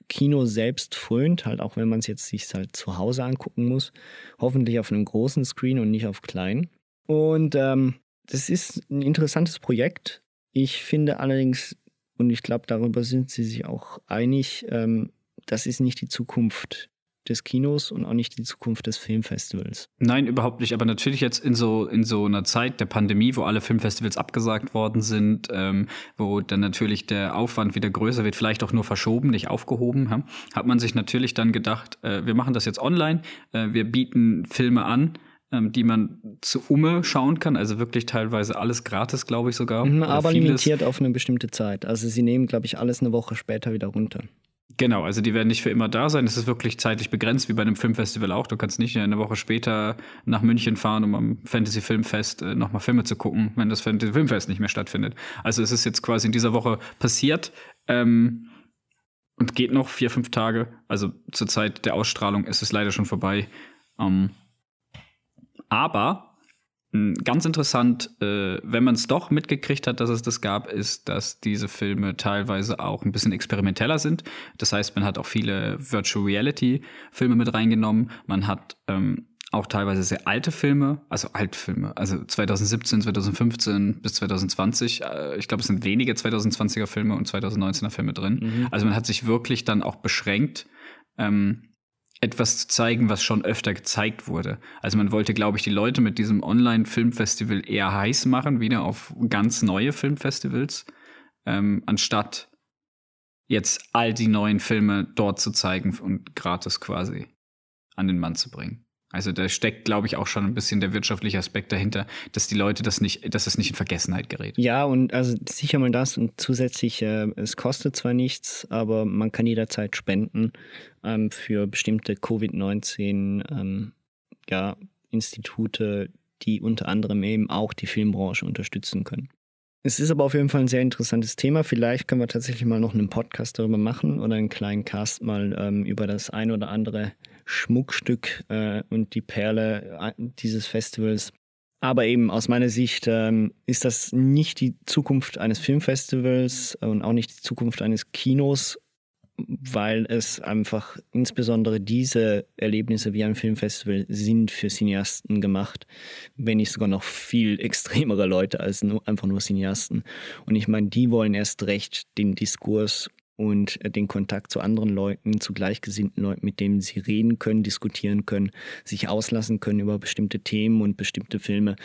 Kino selbst frönt, halt auch wenn man es jetzt sich halt zu Hause angucken muss. Hoffentlich auf einem großen Screen und nicht auf klein. Und ähm, das ist ein interessantes Projekt. Ich finde allerdings, und ich glaube, darüber sind sie sich auch einig, ähm, das ist nicht die Zukunft des Kinos und auch nicht die Zukunft des Filmfestivals. Nein, überhaupt nicht. Aber natürlich jetzt in so in so einer Zeit der Pandemie, wo alle Filmfestivals abgesagt worden sind, ähm, wo dann natürlich der Aufwand wieder größer wird, vielleicht auch nur verschoben, nicht aufgehoben, ja, hat man sich natürlich dann gedacht, äh, wir machen das jetzt online, äh, wir bieten Filme an ähm, die man zu Umme schauen kann. Also wirklich teilweise alles gratis, glaube ich sogar. Mhm, aber limitiert auf eine bestimmte Zeit. Also sie nehmen, glaube ich, alles eine Woche später wieder runter. Genau, also die werden nicht für immer da sein. Es ist wirklich zeitlich begrenzt, wie bei einem Filmfestival auch. Du kannst nicht eine Woche später nach München fahren, um am Fantasy Filmfest äh, nochmal Filme zu gucken, wenn das Fantasy Filmfest nicht mehr stattfindet. Also es ist jetzt quasi in dieser Woche passiert ähm, und geht noch vier, fünf Tage. Also zur Zeit der Ausstrahlung ist es leider schon vorbei. Ähm, aber ganz interessant, äh, wenn man es doch mitgekriegt hat, dass es das gab, ist, dass diese Filme teilweise auch ein bisschen experimenteller sind. Das heißt, man hat auch viele Virtual Reality Filme mit reingenommen. Man hat ähm, auch teilweise sehr alte Filme, also Altfilme, also 2017, 2015 bis 2020. Äh, ich glaube, es sind wenige 2020er Filme und 2019er Filme drin. Mhm. Also man hat sich wirklich dann auch beschränkt. Ähm, etwas zu zeigen, was schon öfter gezeigt wurde. Also man wollte, glaube ich, die Leute mit diesem Online-Filmfestival eher heiß machen, wieder auf ganz neue Filmfestivals, ähm, anstatt jetzt all die neuen Filme dort zu zeigen und gratis quasi an den Mann zu bringen. Also da steckt, glaube ich, auch schon ein bisschen der wirtschaftliche Aspekt dahinter, dass die Leute das nicht, dass es nicht in Vergessenheit gerät. Ja, und also sicher mal das und zusätzlich, äh, es kostet zwar nichts, aber man kann jederzeit spenden ähm, für bestimmte Covid-19 ähm, ja, Institute, die unter anderem eben auch die Filmbranche unterstützen können. Es ist aber auf jeden Fall ein sehr interessantes Thema. Vielleicht können wir tatsächlich mal noch einen Podcast darüber machen oder einen kleinen Cast mal ähm, über das ein oder andere Schmuckstück äh, und die Perle äh, dieses Festivals. Aber eben aus meiner Sicht ähm, ist das nicht die Zukunft eines Filmfestivals und auch nicht die Zukunft eines Kinos, weil es einfach insbesondere diese Erlebnisse wie ein Filmfestival sind für Cineasten gemacht, wenn nicht sogar noch viel extremere Leute als nur, einfach nur Cineasten. Und ich meine, die wollen erst recht den Diskurs und den Kontakt zu anderen Leuten, zu gleichgesinnten Leuten, mit denen sie reden können, diskutieren können, sich auslassen können über bestimmte Themen und bestimmte Filme.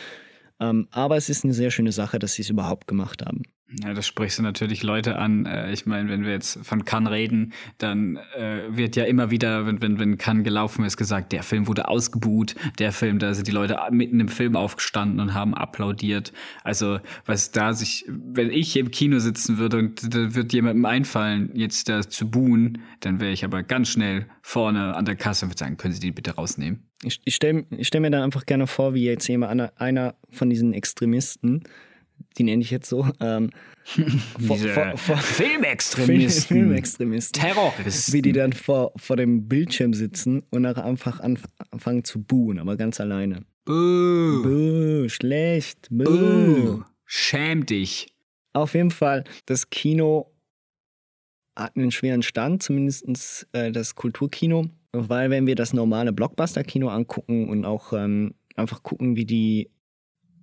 Ähm, aber es ist eine sehr schöne Sache, dass sie es überhaupt gemacht haben. Ja, das sprichst du natürlich Leute an. Äh, ich meine, wenn wir jetzt von Cannes reden, dann äh, wird ja immer wieder, wenn, wenn, wenn Cannes gelaufen ist, gesagt, der Film wurde ausgebuht, der Film, da sind die Leute mitten im Film aufgestanden und haben applaudiert. Also, was da sich, wenn ich im Kino sitzen würde und da wird jemandem einfallen, jetzt da zu buhen, dann wäre ich aber ganz schnell vorne an der Kasse und würde sagen, können Sie die bitte rausnehmen? Ich, ich stelle stell mir dann einfach gerne vor, wie jetzt jemand, einer von diesen Extremisten, die nenne ich jetzt so, ähm, vor, vor, vor Filmextremisten, Filmextremisten, Terroristen, wie die dann vor, vor dem Bildschirm sitzen und nach einfach anfangen zu buhen, aber ganz alleine. Buh. Buh, schlecht. Buh. Buh. Schäm dich. Auf jeden Fall, das Kino hat einen schweren Stand, zumindest äh, das Kulturkino, weil wenn wir das normale Blockbuster-Kino angucken und auch ähm, einfach gucken, wie die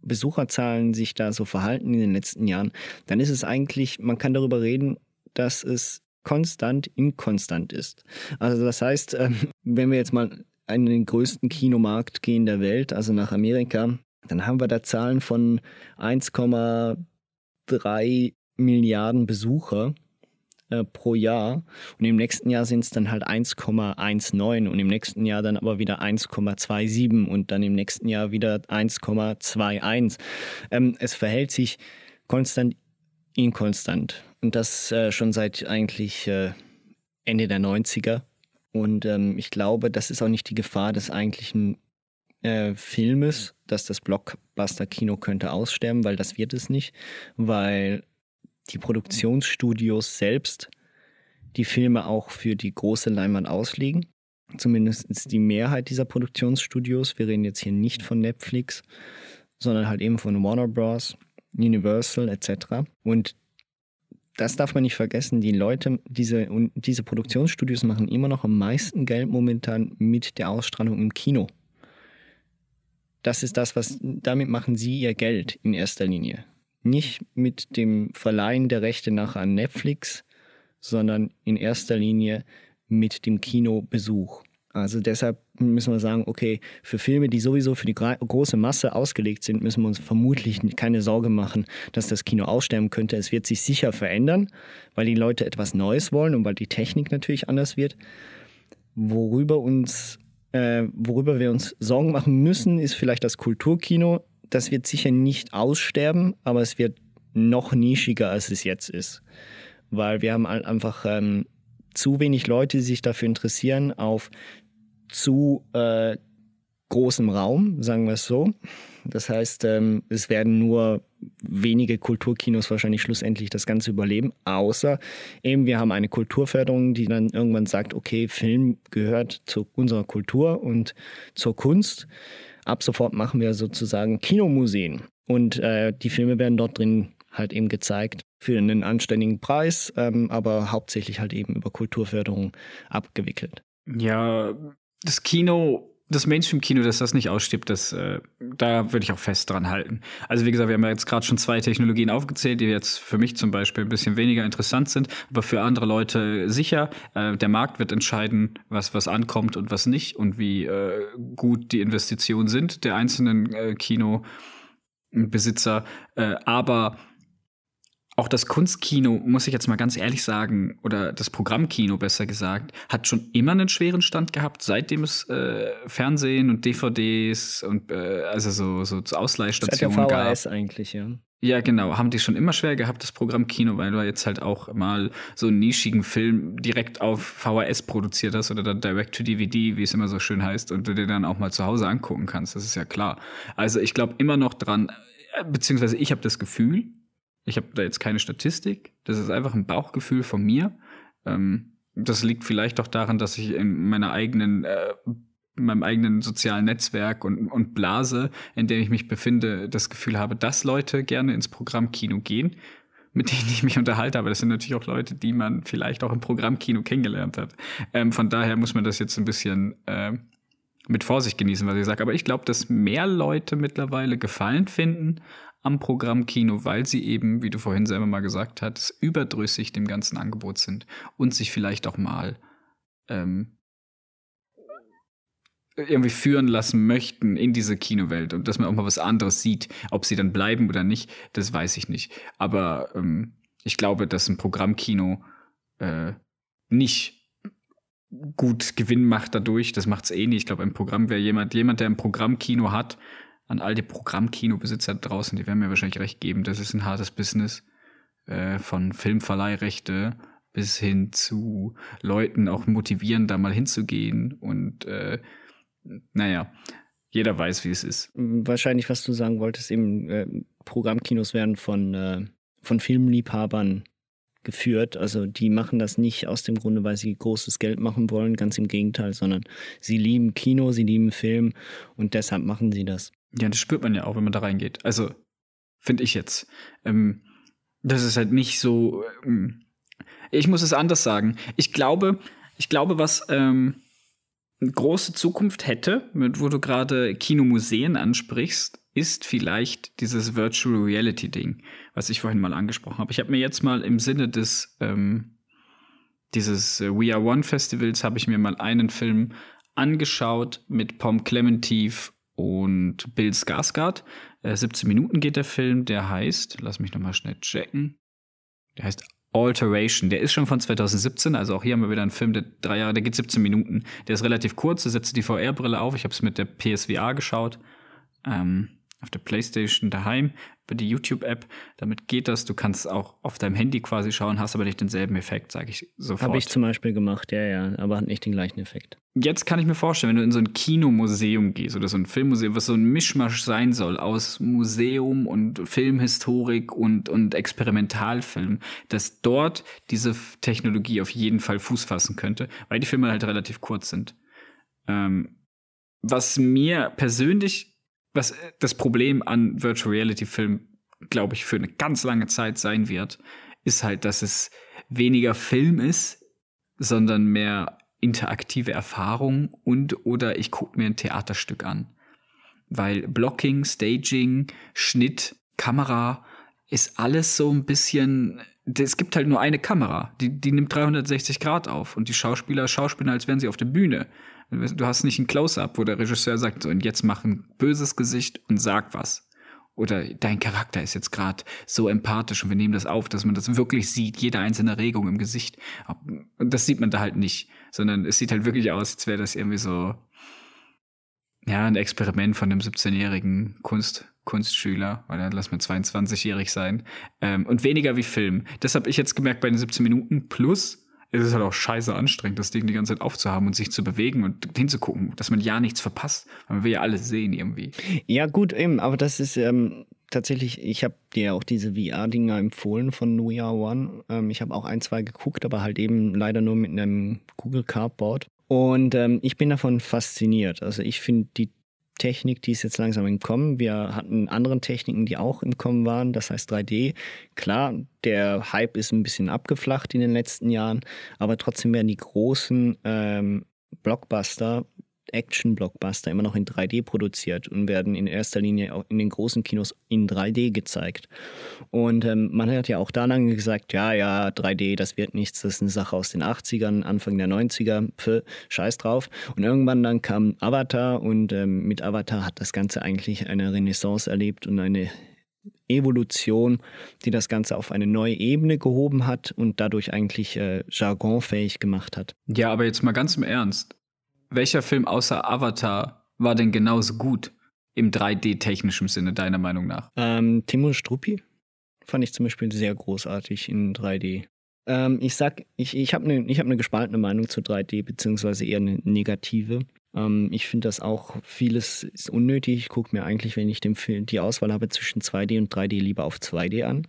Besucherzahlen sich da so verhalten in den letzten Jahren, dann ist es eigentlich, man kann darüber reden, dass es konstant inkonstant ist. Also das heißt, ähm, wenn wir jetzt mal in den größten Kinomarkt gehen der Welt, also nach Amerika, dann haben wir da Zahlen von 1,3 Milliarden Besucher äh, pro Jahr. Und im nächsten Jahr sind es dann halt 1,19 und im nächsten Jahr dann aber wieder 1,27 und dann im nächsten Jahr wieder 1,21. Ähm, es verhält sich konstant inkonstant. Und das äh, schon seit eigentlich äh, Ende der 90er. Und ähm, ich glaube, das ist auch nicht die Gefahr des eigentlichen äh, Filmes, dass das Blockbuster-Kino könnte aussterben, weil das wird es nicht, weil die Produktionsstudios selbst die Filme auch für die große Leinwand auslegen. Zumindest die Mehrheit dieser Produktionsstudios. Wir reden jetzt hier nicht von Netflix, sondern halt eben von Warner Bros., Universal etc. Und das darf man nicht vergessen. Die Leute, diese, diese Produktionsstudios machen immer noch am meisten Geld momentan mit der Ausstrahlung im Kino. Das ist das, was, damit machen sie ihr Geld in erster Linie nicht mit dem Verleihen der Rechte nachher an Netflix, sondern in erster Linie mit dem Kinobesuch. Also deshalb müssen wir sagen, okay, für Filme, die sowieso für die große Masse ausgelegt sind, müssen wir uns vermutlich keine Sorge machen, dass das Kino aussterben könnte. Es wird sich sicher verändern, weil die Leute etwas Neues wollen und weil die Technik natürlich anders wird. Worüber uns, äh, worüber wir uns Sorgen machen müssen, ist vielleicht das Kulturkino das wird sicher nicht aussterben, aber es wird noch nischiger, als es jetzt ist. Weil wir haben einfach ähm, zu wenig Leute, die sich dafür interessieren, auf zu äh, großem Raum, sagen wir es so. Das heißt, ähm, es werden nur wenige Kulturkinos wahrscheinlich schlussendlich das Ganze überleben, außer eben wir haben eine Kulturförderung, die dann irgendwann sagt, okay, Film gehört zu unserer Kultur und zur Kunst ab sofort machen wir sozusagen Kinomuseen. Und äh, die Filme werden dort drin halt eben gezeigt für einen anständigen Preis, ähm, aber hauptsächlich halt eben über Kulturförderung abgewickelt. Ja, das Kino das Mainstream-Kino, dass das nicht ausstirbt, das, äh, da würde ich auch fest dran halten. Also wie gesagt, wir haben ja jetzt gerade schon zwei Technologien aufgezählt, die jetzt für mich zum Beispiel ein bisschen weniger interessant sind, aber für andere Leute sicher. Äh, der Markt wird entscheiden, was was ankommt und was nicht und wie äh, gut die Investitionen sind der einzelnen äh, Kinobesitzer. Äh, aber auch das Kunstkino, muss ich jetzt mal ganz ehrlich sagen, oder das Programmkino besser gesagt, hat schon immer einen schweren Stand gehabt, seitdem es äh, Fernsehen und DVDs und äh, also so, so Ausleihstationen Seit der VHS gab. eigentlich, ja. Ja, genau. Haben die schon immer schwer gehabt, das Programm Kino, weil du jetzt halt auch mal so einen nischigen Film direkt auf VHS produziert hast oder dann Direct to DVD, wie es immer so schön heißt, und du dir dann auch mal zu Hause angucken kannst. Das ist ja klar. Also ich glaube immer noch dran, äh, beziehungsweise ich habe das Gefühl, ich habe da jetzt keine Statistik, das ist einfach ein Bauchgefühl von mir. Ähm, das liegt vielleicht auch daran, dass ich in meiner eigenen äh, in meinem eigenen sozialen Netzwerk und, und Blase, in der ich mich befinde, das Gefühl habe, dass Leute gerne ins Programmkino gehen, mit denen ich mich unterhalte. Aber das sind natürlich auch Leute, die man vielleicht auch im Programmkino kennengelernt hat. Ähm, von daher muss man das jetzt ein bisschen äh, mit Vorsicht genießen, was ich sage. Aber ich glaube, dass mehr Leute mittlerweile Gefallen finden am Programmkino, weil sie eben, wie du vorhin selber mal gesagt hast, überdrüssig dem ganzen Angebot sind und sich vielleicht auch mal ähm, irgendwie führen lassen möchten in diese Kinowelt und dass man auch mal was anderes sieht. Ob sie dann bleiben oder nicht, das weiß ich nicht. Aber ähm, ich glaube, dass ein Programmkino äh, nicht gut Gewinn macht dadurch. Das macht es eh nicht. Ich glaube, ein Programm wäre jemand, jemand, der ein Programmkino hat, an all die Programmkinobesitzer draußen, die werden mir wahrscheinlich recht geben. Das ist ein hartes Business. Äh, von Filmverleihrechte bis hin zu Leuten auch motivieren, da mal hinzugehen und äh, naja, jeder weiß, wie es ist. Wahrscheinlich, was du sagen wolltest, eben äh, Programmkinos werden von, äh, von Filmliebhabern geführt. Also die machen das nicht aus dem Grunde, weil sie großes Geld machen wollen, ganz im Gegenteil, sondern sie lieben Kino, sie lieben Film und deshalb machen sie das. Ja, das spürt man ja auch, wenn man da reingeht. Also finde ich jetzt. Ähm, das ist halt nicht so. Ähm, ich muss es anders sagen. Ich glaube, ich glaube, was ähm, eine große Zukunft hätte, wo du gerade Kinomuseen ansprichst, ist vielleicht dieses Virtual Reality Ding, was ich vorhin mal angesprochen habe. Ich habe mir jetzt mal im Sinne des ähm, dieses We Are One Festivals habe ich mir mal einen Film angeschaut mit Pom Clementif und Bill Skarsgård. Äh, 17 Minuten geht der Film, der heißt, lass mich noch mal schnell checken. Der heißt Alteration. Der ist schon von 2017, also auch hier haben wir wieder einen Film, der drei Jahre, der geht 17 Minuten. Der ist relativ kurz, da setzt die VR-Brille auf. Ich habe es mit der PSVR geschaut. Ähm, auf der Playstation daheim über die YouTube-App. Damit geht das. Du kannst auch auf deinem Handy quasi schauen, hast aber nicht denselben Effekt, sage ich sofort. Habe ich zum Beispiel gemacht, ja, ja, aber hat nicht den gleichen Effekt. Jetzt kann ich mir vorstellen, wenn du in so ein Kinomuseum gehst oder so ein Filmmuseum, was so ein Mischmasch sein soll aus Museum und Filmhistorik und, und Experimentalfilm, dass dort diese Technologie auf jeden Fall Fuß fassen könnte, weil die Filme halt relativ kurz sind. Ähm, was mir persönlich was äh, das Problem an Virtual Reality Filmen, glaube ich, für eine ganz lange Zeit sein wird, ist halt, dass es weniger Film ist, sondern mehr interaktive Erfahrung und oder ich gucke mir ein Theaterstück an. Weil Blocking, Staging, Schnitt, Kamera ist alles so ein bisschen. Es gibt halt nur eine Kamera, die, die nimmt 360 Grad auf und die Schauspieler schauspielen, als wären sie auf der Bühne. Du hast nicht ein Close-up, wo der Regisseur sagt, so, und jetzt mach ein böses Gesicht und sag was. Oder dein Charakter ist jetzt gerade so empathisch und wir nehmen das auf, dass man das wirklich sieht, jede einzelne Regung im Gesicht. Und das sieht man da halt nicht, sondern es sieht halt wirklich aus, als wäre das irgendwie so, ja, ein Experiment von einem 17-jährigen Kunst, Kunstschüler, weil dann lass mal 22-jährig sein. Ähm, und weniger wie Film. Das habe ich jetzt gemerkt bei den 17 Minuten. Plus, es ist halt auch scheiße anstrengend, das Ding die ganze Zeit aufzuhaben und sich zu bewegen und hinzugucken, dass man ja nichts verpasst. Man will ja alles sehen irgendwie. Ja, gut, eben, aber das ist ähm, tatsächlich, ich habe dir auch diese VR-Dinger empfohlen von We Are One. Ähm, ich habe auch ein, zwei geguckt, aber halt eben leider nur mit einem Google Cardboard. Und ähm, ich bin davon fasziniert. Also ich finde die Technik, die ist jetzt langsam im Kommen. Wir hatten andere Techniken, die auch im Kommen waren, das heißt 3D. Klar, der Hype ist ein bisschen abgeflacht in den letzten Jahren, aber trotzdem werden die großen ähm, Blockbuster Action-Blockbuster immer noch in 3D produziert und werden in erster Linie auch in den großen Kinos in 3D gezeigt. Und ähm, man hat ja auch da lange gesagt, ja, ja, 3D, das wird nichts, das ist eine Sache aus den 80ern, Anfang der 90er, pf, scheiß drauf. Und irgendwann dann kam Avatar und ähm, mit Avatar hat das Ganze eigentlich eine Renaissance erlebt und eine Evolution, die das Ganze auf eine neue Ebene gehoben hat und dadurch eigentlich äh, jargonfähig gemacht hat. Ja, aber jetzt mal ganz im Ernst. Welcher Film außer Avatar war denn genauso gut im 3D-technischen Sinne, deiner Meinung nach? Ähm, Timo Struppi fand ich zum Beispiel sehr großartig in 3D. Ähm, ich sag, ich, ich habe eine hab ne gespaltene Meinung zu 3D, beziehungsweise eher eine negative. Ähm, ich finde das auch, vieles ist unnötig. Ich gucke mir eigentlich, wenn ich den Film, die Auswahl habe zwischen 2D und 3D, lieber auf 2D an.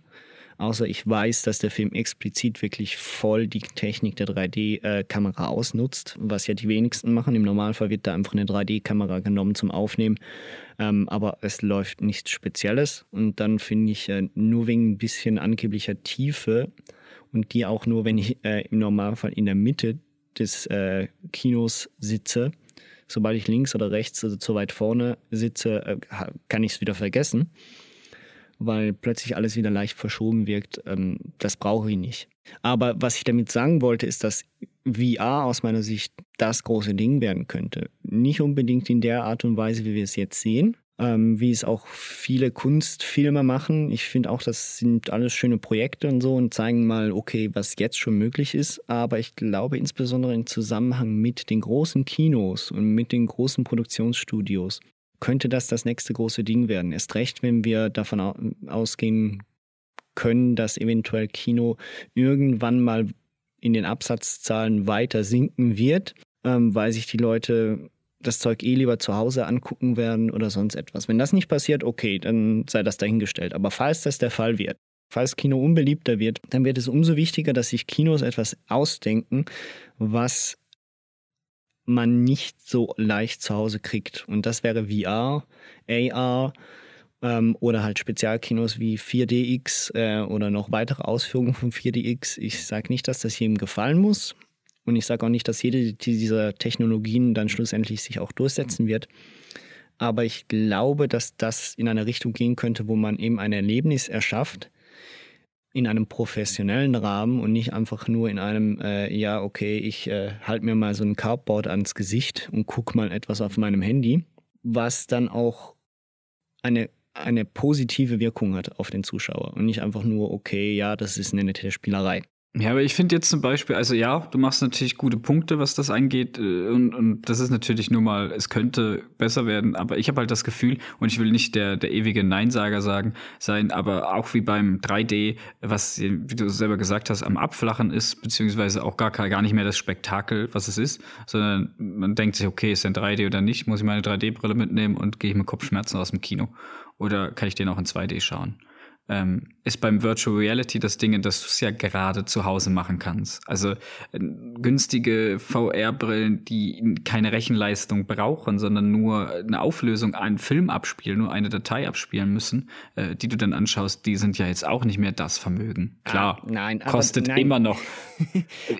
Außer ich weiß, dass der Film explizit wirklich voll die Technik der 3D-Kamera äh, ausnutzt, was ja die wenigsten machen. Im Normalfall wird da einfach eine 3D-Kamera genommen zum Aufnehmen, ähm, aber es läuft nichts Spezielles. Und dann finde ich, äh, nur wegen ein bisschen angeblicher Tiefe und die auch nur, wenn ich äh, im Normalfall in der Mitte des äh, Kinos sitze, sobald ich links oder rechts, also zu weit vorne sitze, äh, kann ich es wieder vergessen weil plötzlich alles wieder leicht verschoben wirkt. Ähm, das brauche ich nicht. Aber was ich damit sagen wollte, ist, dass VR aus meiner Sicht das große Ding werden könnte. Nicht unbedingt in der Art und Weise, wie wir es jetzt sehen, ähm, wie es auch viele Kunstfilme machen. Ich finde auch, das sind alles schöne Projekte und so und zeigen mal, okay, was jetzt schon möglich ist. Aber ich glaube insbesondere im Zusammenhang mit den großen Kinos und mit den großen Produktionsstudios könnte das das nächste große Ding werden. Erst recht, wenn wir davon ausgehen können, dass eventuell Kino irgendwann mal in den Absatzzahlen weiter sinken wird, ähm, weil sich die Leute das Zeug eh lieber zu Hause angucken werden oder sonst etwas. Wenn das nicht passiert, okay, dann sei das dahingestellt. Aber falls das der Fall wird, falls Kino unbeliebter wird, dann wird es umso wichtiger, dass sich Kinos etwas ausdenken, was man nicht so leicht zu Hause kriegt. Und das wäre VR, AR ähm, oder halt Spezialkinos wie 4DX äh, oder noch weitere Ausführungen von 4DX. Ich sage nicht, dass das jedem gefallen muss. Und ich sage auch nicht, dass jede dieser Technologien dann schlussendlich sich auch durchsetzen wird. Aber ich glaube, dass das in eine Richtung gehen könnte, wo man eben ein Erlebnis erschafft, in einem professionellen Rahmen und nicht einfach nur in einem, äh, ja, okay, ich äh, halte mir mal so ein Cardboard ans Gesicht und gucke mal etwas auf meinem Handy, was dann auch eine, eine positive Wirkung hat auf den Zuschauer und nicht einfach nur, okay, ja, das ist eine nette Spielerei. Ja, aber ich finde jetzt zum Beispiel, also ja, du machst natürlich gute Punkte, was das angeht. Äh, und, und das ist natürlich nur mal, es könnte besser werden, aber ich habe halt das Gefühl, und ich will nicht der, der ewige Neinsager sagen, sein, aber auch wie beim 3D, was, wie du selber gesagt hast, am Abflachen ist, beziehungsweise auch gar, gar nicht mehr das Spektakel, was es ist, sondern man denkt sich, okay, ist denn 3D oder nicht? Muss ich meine 3D-Brille mitnehmen und gehe ich mit Kopfschmerzen aus dem Kino? Oder kann ich den auch in 2D schauen? Ähm, ist beim Virtual Reality das Ding, dass du es ja gerade zu Hause machen kannst. Also äh, günstige VR-Brillen, die keine Rechenleistung brauchen, sondern nur eine Auflösung, einen Film abspielen, nur eine Datei abspielen müssen, äh, die du dann anschaust, die sind ja jetzt auch nicht mehr das Vermögen. Ah, Klar, ah, nein, kostet nein. immer noch.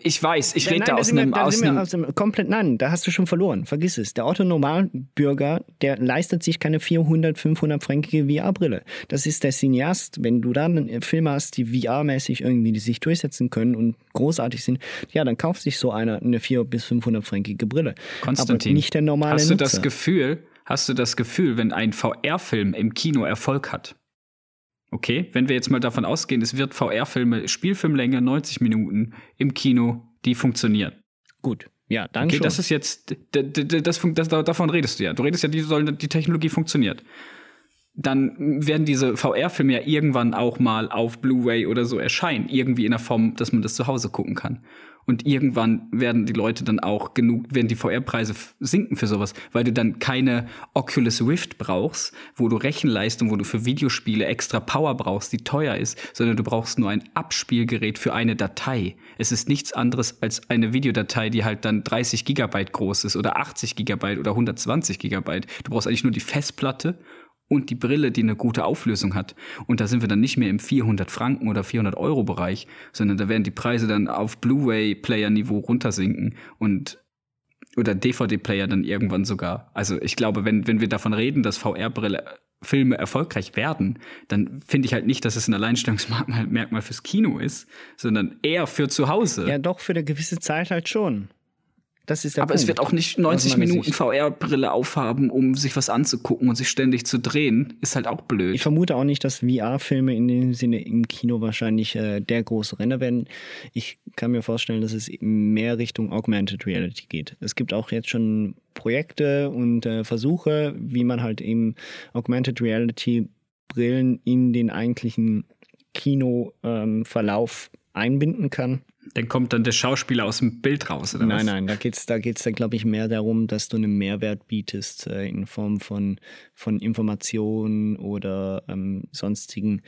Ich weiß, ich rede da aus einem, wir, aus einem, aus einem komplett nein, da hast du schon verloren. Vergiss es. Der Otto Normalbürger, der leistet sich keine 400, 500 fränkige VR-Brille. Das ist der Cineast wenn du dann Filme hast, die VR-mäßig irgendwie die sich durchsetzen können und großartig sind, ja, dann kauft sich so einer eine 400 bis 500 fränkige Brille. Konstantin, aber nicht der normale hast du Nutzer. das Gefühl, hast du das Gefühl, wenn ein VR-Film im Kino Erfolg hat, Okay, wenn wir jetzt mal davon ausgehen, es wird VR-Filme, Spielfilmlänge 90 Minuten im Kino, die funktionieren. Gut, ja, danke. Okay, schon. das ist jetzt, das, das, das, davon redest du ja. Du redest ja, die, soll, die Technologie funktioniert dann werden diese VR-Filme ja irgendwann auch mal auf Blu-ray oder so erscheinen, irgendwie in der Form, dass man das zu Hause gucken kann. Und irgendwann werden die Leute dann auch genug, werden die VR-Preise sinken für sowas, weil du dann keine Oculus Rift brauchst, wo du Rechenleistung, wo du für Videospiele extra Power brauchst, die teuer ist, sondern du brauchst nur ein Abspielgerät für eine Datei. Es ist nichts anderes als eine Videodatei, die halt dann 30 Gigabyte groß ist oder 80 Gigabyte oder 120 Gigabyte. Du brauchst eigentlich nur die Festplatte und die Brille, die eine gute Auflösung hat. Und da sind wir dann nicht mehr im 400 Franken oder 400 Euro Bereich, sondern da werden die Preise dann auf Blu-ray-Player-Niveau runtersinken und oder DVD-Player dann irgendwann sogar. Also ich glaube, wenn, wenn wir davon reden, dass VR-Brille Filme erfolgreich werden, dann finde ich halt nicht, dass es ein Alleinstellungsmerkmal fürs Kino ist, sondern eher für zu Hause. Ja, doch, für eine gewisse Zeit halt schon. Das ist der Aber Punkt. es wird auch nicht 90 meiner Minuten. VR-Brille aufhaben, um sich was anzugucken und sich ständig zu drehen. Ist halt auch blöd. Ich vermute auch nicht, dass VR-Filme in dem Sinne im Kino wahrscheinlich äh, der große Renner werden. Ich kann mir vorstellen, dass es mehr Richtung Augmented Reality geht. Es gibt auch jetzt schon Projekte und äh, Versuche, wie man halt eben Augmented Reality Brillen in den eigentlichen Kinoverlauf einbinden kann. Dann kommt dann der Schauspieler aus dem Bild raus, oder Nein, was? nein, da geht es, da geht's dann, glaube ich, mehr darum, dass du einen Mehrwert bietest äh, in Form von, von Informationen oder ähm, sonstigen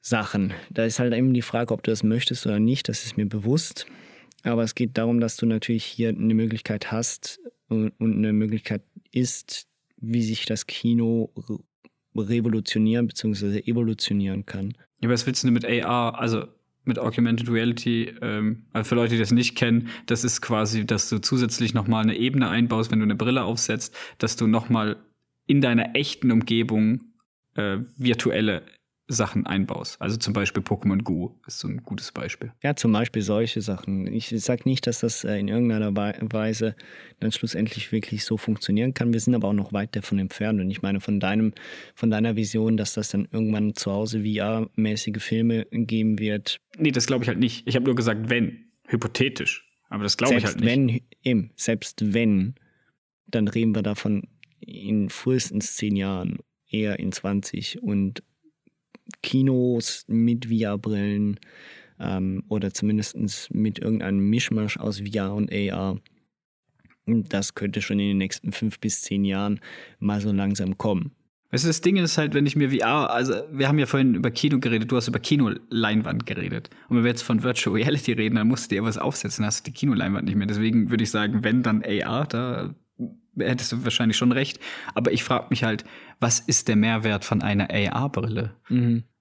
Sachen. Da ist halt eben die Frage, ob du das möchtest oder nicht, das ist mir bewusst. Aber es geht darum, dass du natürlich hier eine Möglichkeit hast und, und eine Möglichkeit ist, wie sich das Kino re revolutionieren bzw. evolutionieren kann. Ja, was willst du denn mit AR, also mit Augmented Reality, ähm, also für Leute, die das nicht kennen, das ist quasi, dass du zusätzlich nochmal eine Ebene einbaust, wenn du eine Brille aufsetzt, dass du nochmal in deiner echten Umgebung äh, virtuelle Sachen einbaust. Also zum Beispiel Pokémon Go ist so ein gutes Beispiel. Ja, zum Beispiel solche Sachen. Ich sage nicht, dass das äh, in irgendeiner Wei- Weise dann schlussendlich wirklich so funktionieren kann. Wir sind aber auch noch weit davon entfernt. Und ich meine, von deinem, von deiner Vision, dass das dann irgendwann zu Hause VR-mäßige Filme geben wird. Nee, das glaube ich halt nicht. Ich habe nur gesagt, wenn. Hypothetisch. Aber das glaube ich halt nicht. wenn, eben, selbst wenn, dann reden wir davon in frühestens zehn Jahren, eher in 20 und Kinos mit VR-Brillen ähm, oder zumindest mit irgendeinem Mischmasch aus VR und AR. Das könnte schon in den nächsten fünf bis zehn Jahren mal so langsam kommen. Weißt du, das Ding ist halt, wenn ich mir VR, also wir haben ja vorhin über Kino geredet, du hast über Kinoleinwand geredet. Und wenn wir jetzt von Virtual Reality reden, dann musst du dir was aufsetzen, dann hast du die Kinoleinwand nicht mehr. Deswegen würde ich sagen, wenn dann AR, da hättest du wahrscheinlich schon recht. Aber ich frage mich halt, was ist der Mehrwert von einer AR-Brille?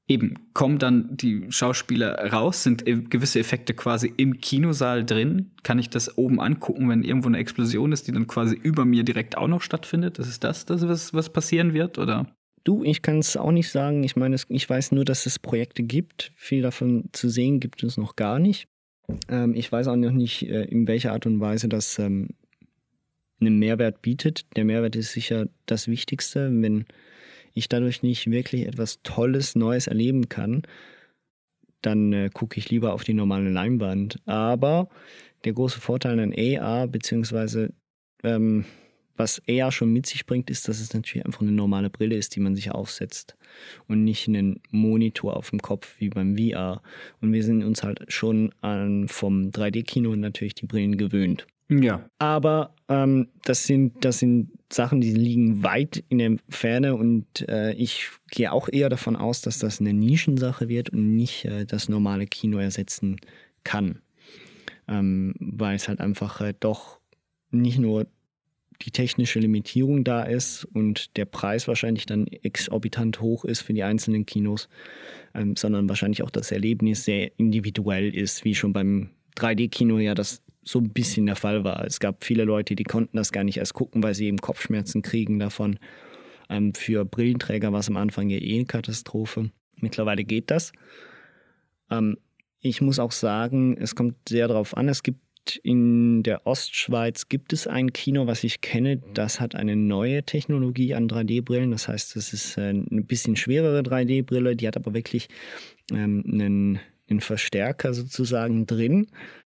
Eben, kommen dann die Schauspieler raus, sind e- gewisse Effekte quasi im Kinosaal drin? Kann ich das oben angucken, wenn irgendwo eine Explosion ist, die dann quasi über mir direkt auch noch stattfindet? Das ist das, das was, was passieren wird, oder? Du, ich kann es auch nicht sagen. Ich meine, ich weiß nur, dass es Projekte gibt. Viel davon zu sehen gibt es noch gar nicht. Ähm, ich weiß auch noch nicht, äh, in welcher Art und Weise das ähm, einen Mehrwert bietet. Der Mehrwert ist sicher das Wichtigste. Wenn ich dadurch nicht wirklich etwas Tolles, Neues erleben kann, dann äh, gucke ich lieber auf die normale Leinwand. Aber der große Vorteil an AR, beziehungsweise ähm, was AR schon mit sich bringt, ist, dass es natürlich einfach eine normale Brille ist, die man sich aufsetzt und nicht einen Monitor auf dem Kopf wie beim VR. Und wir sind uns halt schon an, vom 3D-Kino natürlich die Brillen gewöhnt. Ja. Aber ähm, das, sind, das sind Sachen, die liegen weit in der Ferne und äh, ich gehe auch eher davon aus, dass das eine Nischensache wird und nicht äh, das normale Kino ersetzen kann. Ähm, weil es halt einfach äh, doch nicht nur die technische Limitierung da ist und der Preis wahrscheinlich dann exorbitant hoch ist für die einzelnen Kinos, ähm, sondern wahrscheinlich auch das Erlebnis sehr individuell ist, wie schon beim 3D-Kino ja das so ein bisschen der Fall war. Es gab viele Leute, die konnten das gar nicht erst gucken, weil sie eben Kopfschmerzen kriegen davon. Ähm, für Brillenträger war es am Anfang ja eh eine Katastrophe. Mittlerweile geht das. Ähm, ich muss auch sagen, es kommt sehr darauf an. Es gibt in der Ostschweiz gibt es ein Kino, was ich kenne, das hat eine neue Technologie an 3D-Brillen. Das heißt, es ist äh, eine bisschen schwerere 3D-Brille, die hat aber wirklich ähm, einen, einen Verstärker sozusagen drin.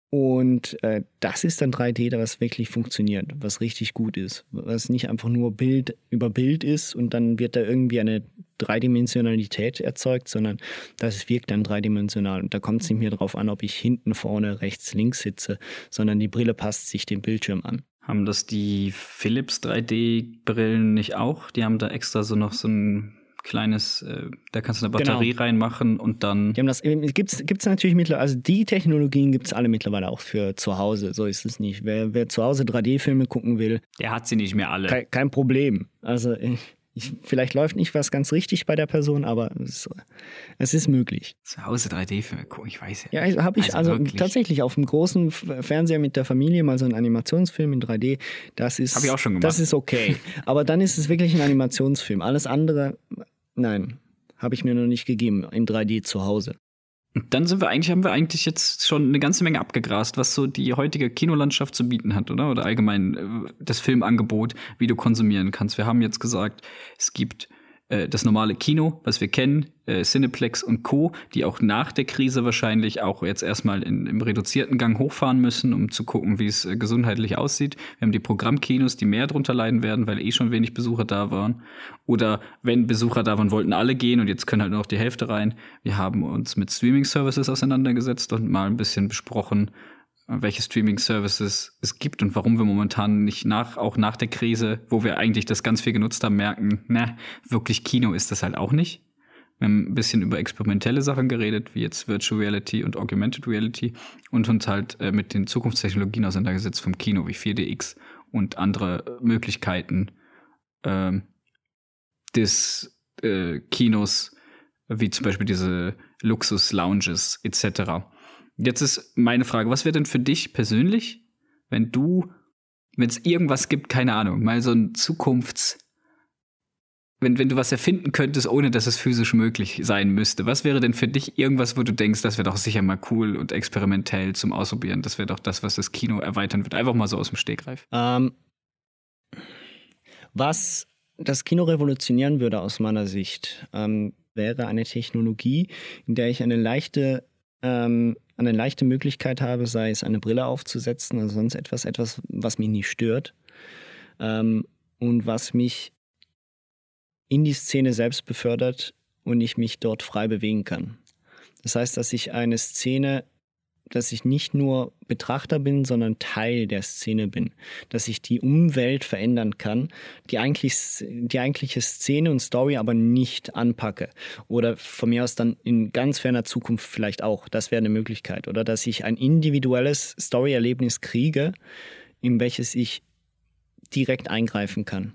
Und äh, das ist dann 3D, was wirklich funktioniert, was richtig gut ist, was nicht einfach nur Bild über Bild ist und dann wird da irgendwie eine Dreidimensionalität erzeugt, sondern das wirkt dann dreidimensional. Und da kommt es nicht mehr darauf an, ob ich hinten, vorne, rechts, links sitze, sondern die Brille passt sich dem Bildschirm an. Haben das die Philips 3D-Brillen nicht auch? Die haben da extra so noch so ein kleines, äh, da kannst du eine Batterie Genau. reinmachen und dann. Die haben das gibt es natürlich mittlerweile, also die Technologien gibt es alle mittlerweile auch für zu Hause. So ist es nicht. Wer, wer zu Hause 3D-Filme gucken will, Der hat sie nicht mehr alle. kein, kein Problem. Also ich, ich, vielleicht läuft nicht was ganz richtig bei der Person, aber es, es ist möglich. Zu Hause 3D-Filme gucken, ich weiß Ja, habe ich also, wirklich. tatsächlich auf dem großen Fernseher mit der Familie mal so einen Animationsfilm in 3D. Das ist, Hab ich auch schon gemacht. Das ist okay. Aber dann ist es wirklich ein Animationsfilm. Alles andere, nein, habe ich mir noch nicht gegeben in 3D zu Hause. Dann sind wir eigentlich, haben wir eigentlich jetzt schon eine ganze Menge abgegrast, was so die heutige Kinolandschaft zu bieten hat, oder? Oder allgemein äh, das Filmangebot, wie du konsumieren kannst. Wir haben jetzt gesagt, es gibt äh, das normale Kino, was wir kennen, äh, Cineplex und Co., die auch nach der Krise wahrscheinlich auch jetzt erstmal in, im reduzierten Gang hochfahren müssen, um zu gucken, wie es äh, gesundheitlich aussieht. Wir haben die Programmkinos, die mehr drunter leiden werden, weil eh schon wenig Besucher da waren. Oder wenn Besucher da waren, wollten alle gehen und jetzt können halt nur noch die Hälfte rein. Wir haben uns mit Streaming-Services auseinandergesetzt und mal ein bisschen besprochen, welche Streaming-Services es gibt und warum wir momentan nicht nach, auch nach der Krise, wo wir eigentlich das ganz viel genutzt haben, merken, na, wirklich Kino ist das halt auch nicht. Wir haben ein bisschen über experimentelle Sachen geredet, wie jetzt Virtual Reality und Augmented Reality und uns halt äh, mit den Zukunftstechnologien auseinandergesetzt vom Kino wie 4DX und andere Möglichkeiten äh, des äh, Kinos, wie zum Beispiel diese Luxus-Lounges etc. Jetzt ist meine Frage, was wäre denn für dich persönlich, wenn du, wenn es irgendwas gibt, keine Ahnung, mal so ein Zukunfts- wenn, wenn du was erfinden könntest, ohne dass es physisch möglich sein müsste, was wäre denn für dich irgendwas, wo du denkst, das wäre doch sicher mal cool und experimentell zum Ausprobieren? Das wäre doch das, was das Kino erweitern wird. Einfach mal so aus dem Stegreif. Ähm, was das Kino revolutionieren würde aus meiner Sicht, ähm, wäre eine Technologie, in der ich eine leichte ähm, eine leichte Möglichkeit habe, sei es eine Brille aufzusetzen oder sonst etwas, etwas, was mich nicht stört ähm, und was mich in die Szene selbst befördert und ich mich dort frei bewegen kann. Das heißt, dass ich eine Szene dass ich nicht nur Betrachter bin, sondern Teil der Szene bin. Dass ich die Umwelt verändern kann, die, eigentlich, die eigentliche Szene und Story aber nicht anpacke. Oder von mir aus dann in ganz ferner Zukunft vielleicht auch. Das wäre eine Möglichkeit. Oder dass ich ein individuelles Story-Erlebnis kriege, in welches ich direkt eingreifen kann.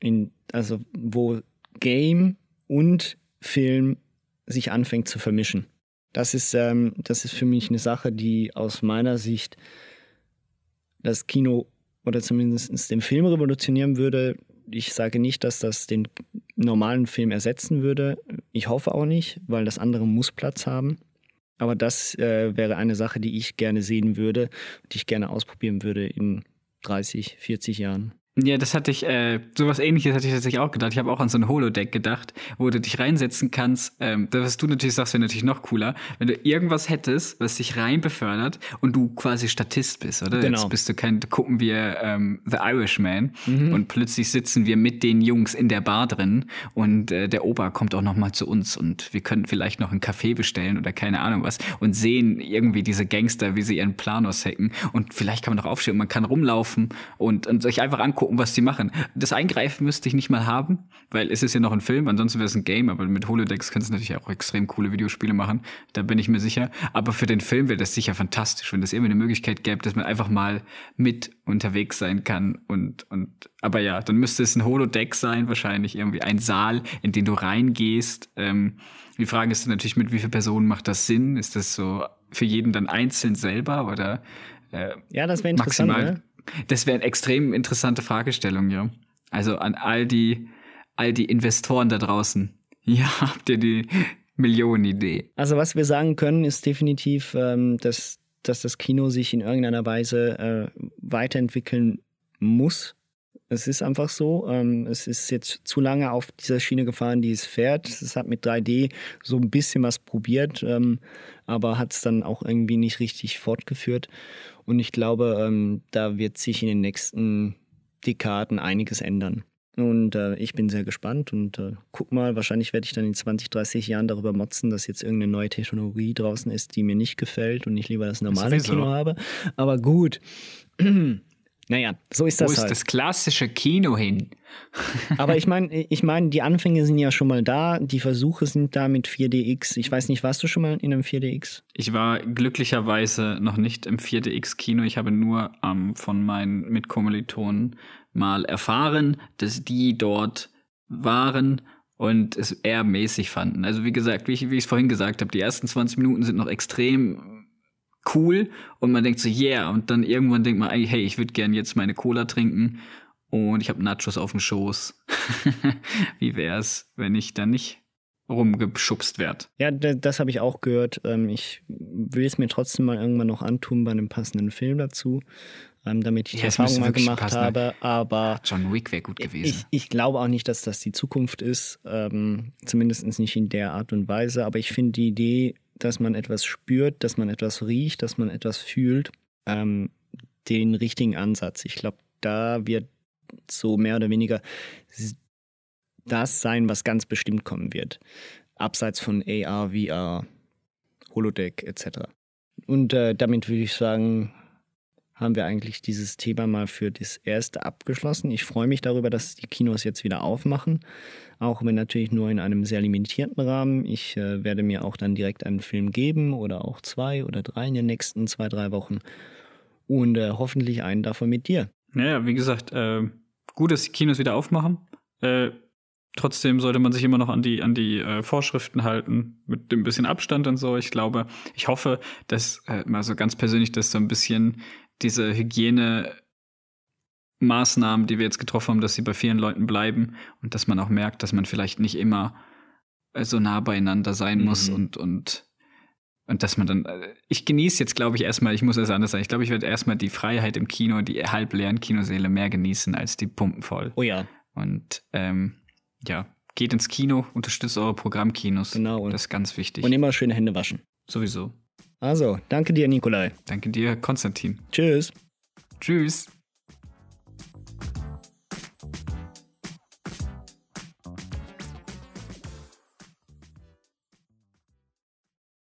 In, also wo Game und Film sich anfängt zu vermischen. Das ist, ähm, das ist für mich eine Sache, die aus meiner Sicht das Kino oder zumindest den Film revolutionieren würde. Ich sage nicht, dass das den normalen Film ersetzen würde. Ich hoffe auch nicht, weil das andere muss Platz haben. Aber das äh, wäre eine Sache, die ich gerne sehen würde, die ich gerne ausprobieren würde in 30, 40 Jahren. Ja, das hatte ich, äh, sowas ähnliches hatte ich tatsächlich auch gedacht. Ich habe auch an so ein Holodeck gedacht, wo du dich reinsetzen kannst. Ähm, das, was du natürlich sagst, wäre natürlich noch cooler, wenn du irgendwas hättest, was dich rein befördert und du quasi Statist bist, oder? Genau. Jetzt bist du kein, gucken wir ähm, The Irishman mhm. und plötzlich sitzen wir mit den Jungs in der Bar drin und äh, der Opa kommt auch noch mal zu uns und wir können vielleicht noch einen Kaffee bestellen oder keine Ahnung was und sehen irgendwie diese Gangster, wie sie ihren Planos hacken und vielleicht kann man noch aufstehen und man kann rumlaufen und, und sich einfach angucken, gucken, was die machen. Das Eingreifen müsste ich nicht mal haben, weil es ist ja noch ein Film, ansonsten wäre es ein Game, aber mit Holodecks kannst du natürlich auch extrem coole Videospiele machen, da bin ich mir sicher. Aber für den Film wäre das sicher fantastisch, wenn das irgendwie eine Möglichkeit gäbe, dass man einfach mal mit unterwegs sein kann und, und, aber ja, dann müsste es ein Holodeck sein, wahrscheinlich irgendwie ein Saal, in den du reingehst. Ähm, die Frage ist natürlich, mit wie vielen Personen macht das Sinn? Ist das so für jeden dann einzeln selber oder äh, ja, das wäre interessant. Maximal, ne? Das wäre eine extrem interessante Fragestellung, ja. Also an all die, all die Investoren da draußen. Ja, habt ihr die Millionenidee? Also was wir sagen können, ist definitiv, ähm, dass, dass das Kino sich in irgendeiner Weise äh, weiterentwickeln muss. Es ist einfach so. Ähm, es ist jetzt zu lange auf dieser Schiene gefahren, die es fährt. Es hat mit 3D so ein bisschen was probiert, ähm, aber hat es dann auch irgendwie nicht richtig fortgeführt. Und ich glaube, ähm, da wird sich in den nächsten Dekaden einiges ändern. Und äh, ich bin sehr gespannt und äh, guck mal, wahrscheinlich werde ich dann in 20, 30 Jahren darüber motzen, dass jetzt irgendeine neue Technologie draußen ist, die mir nicht gefällt und ich lieber das normale Kino habe. Aber gut. Naja, so ist das. Wo ist halt. das klassische Kino hin? Aber ich meine, ich mein, die Anfänge sind ja schon mal da, die Versuche sind da mit 4DX. Ich weiß nicht, warst du schon mal in einem 4DX? Ich war glücklicherweise noch nicht im 4DX-Kino. Ich habe nur ähm, von meinen Mitkommilitonen mal erfahren, dass die dort waren und es eher mäßig fanden. Also wie gesagt, wie ich es vorhin gesagt habe, die ersten 20 Minuten sind noch extrem cool und man denkt so, yeah, und dann irgendwann denkt man, hey, ich würde gern jetzt meine Cola trinken und ich habe Nachos auf dem Schoß. Wie wär's, wenn ich dann nicht rumgeschubst wird. Ja, das habe ich auch gehört. Ähm, ich will es mir trotzdem mal irgendwann noch antun bei einem passenden Film dazu, ähm, damit ich die Ja, es Erfahrung mal gemacht passen, ne? habe. Aber John Wick wäre gut gewesen. ich, ich glaube auch nicht, dass das die Zukunft ist, ähm, zumindest nicht in der Art und Weise. Aber ich finde die Idee, dass man etwas spürt, dass man etwas riecht, dass man etwas fühlt, ähm, den richtigen Ansatz. Ich glaube, da wird so mehr oder weniger das sein, was ganz bestimmt kommen wird. Abseits von AR, VR, Holodeck etc. Und äh, damit würde ich sagen, haben wir eigentlich dieses Thema mal für das erste abgeschlossen. Ich freue mich darüber, dass die Kinos jetzt wieder aufmachen, auch wenn natürlich nur in einem sehr limitierten Rahmen. Ich äh, werde mir auch dann direkt einen Film geben oder auch zwei oder drei in den nächsten zwei, drei Wochen und äh, hoffentlich einen davon mit dir. Naja, wie gesagt, äh, gut, dass die Kinos wieder aufmachen. Äh, trotzdem sollte man sich immer noch an die, an die äh, Vorschriften halten, mit dem bisschen Abstand und so. Ich glaube, ich hoffe, dass äh, mal so ganz persönlich, dass so ein bisschen diese Hygiene Maßnahmen, die wir jetzt getroffen haben, dass sie bei vielen Leuten bleiben und dass man auch merkt, dass man vielleicht nicht immer äh, so nah beieinander sein muss Mhm. und, und, und dass man dann, äh, ich genieße jetzt, glaube ich, erstmal, ich muss es anders sagen, ich glaube, ich werde erstmal die Freiheit im Kino, die halbleeren Kinosäle mehr genießen als die Pumpen voll. Oh ja, Und ähm, ja, geht ins Kino, unterstützt eure Programmkinos. Genau. Das ist ganz wichtig. und immer schön Hände waschen. Sowieso. Also, danke dir, Nikolai. Danke dir, Konstantin. Tschüss. Tschüss.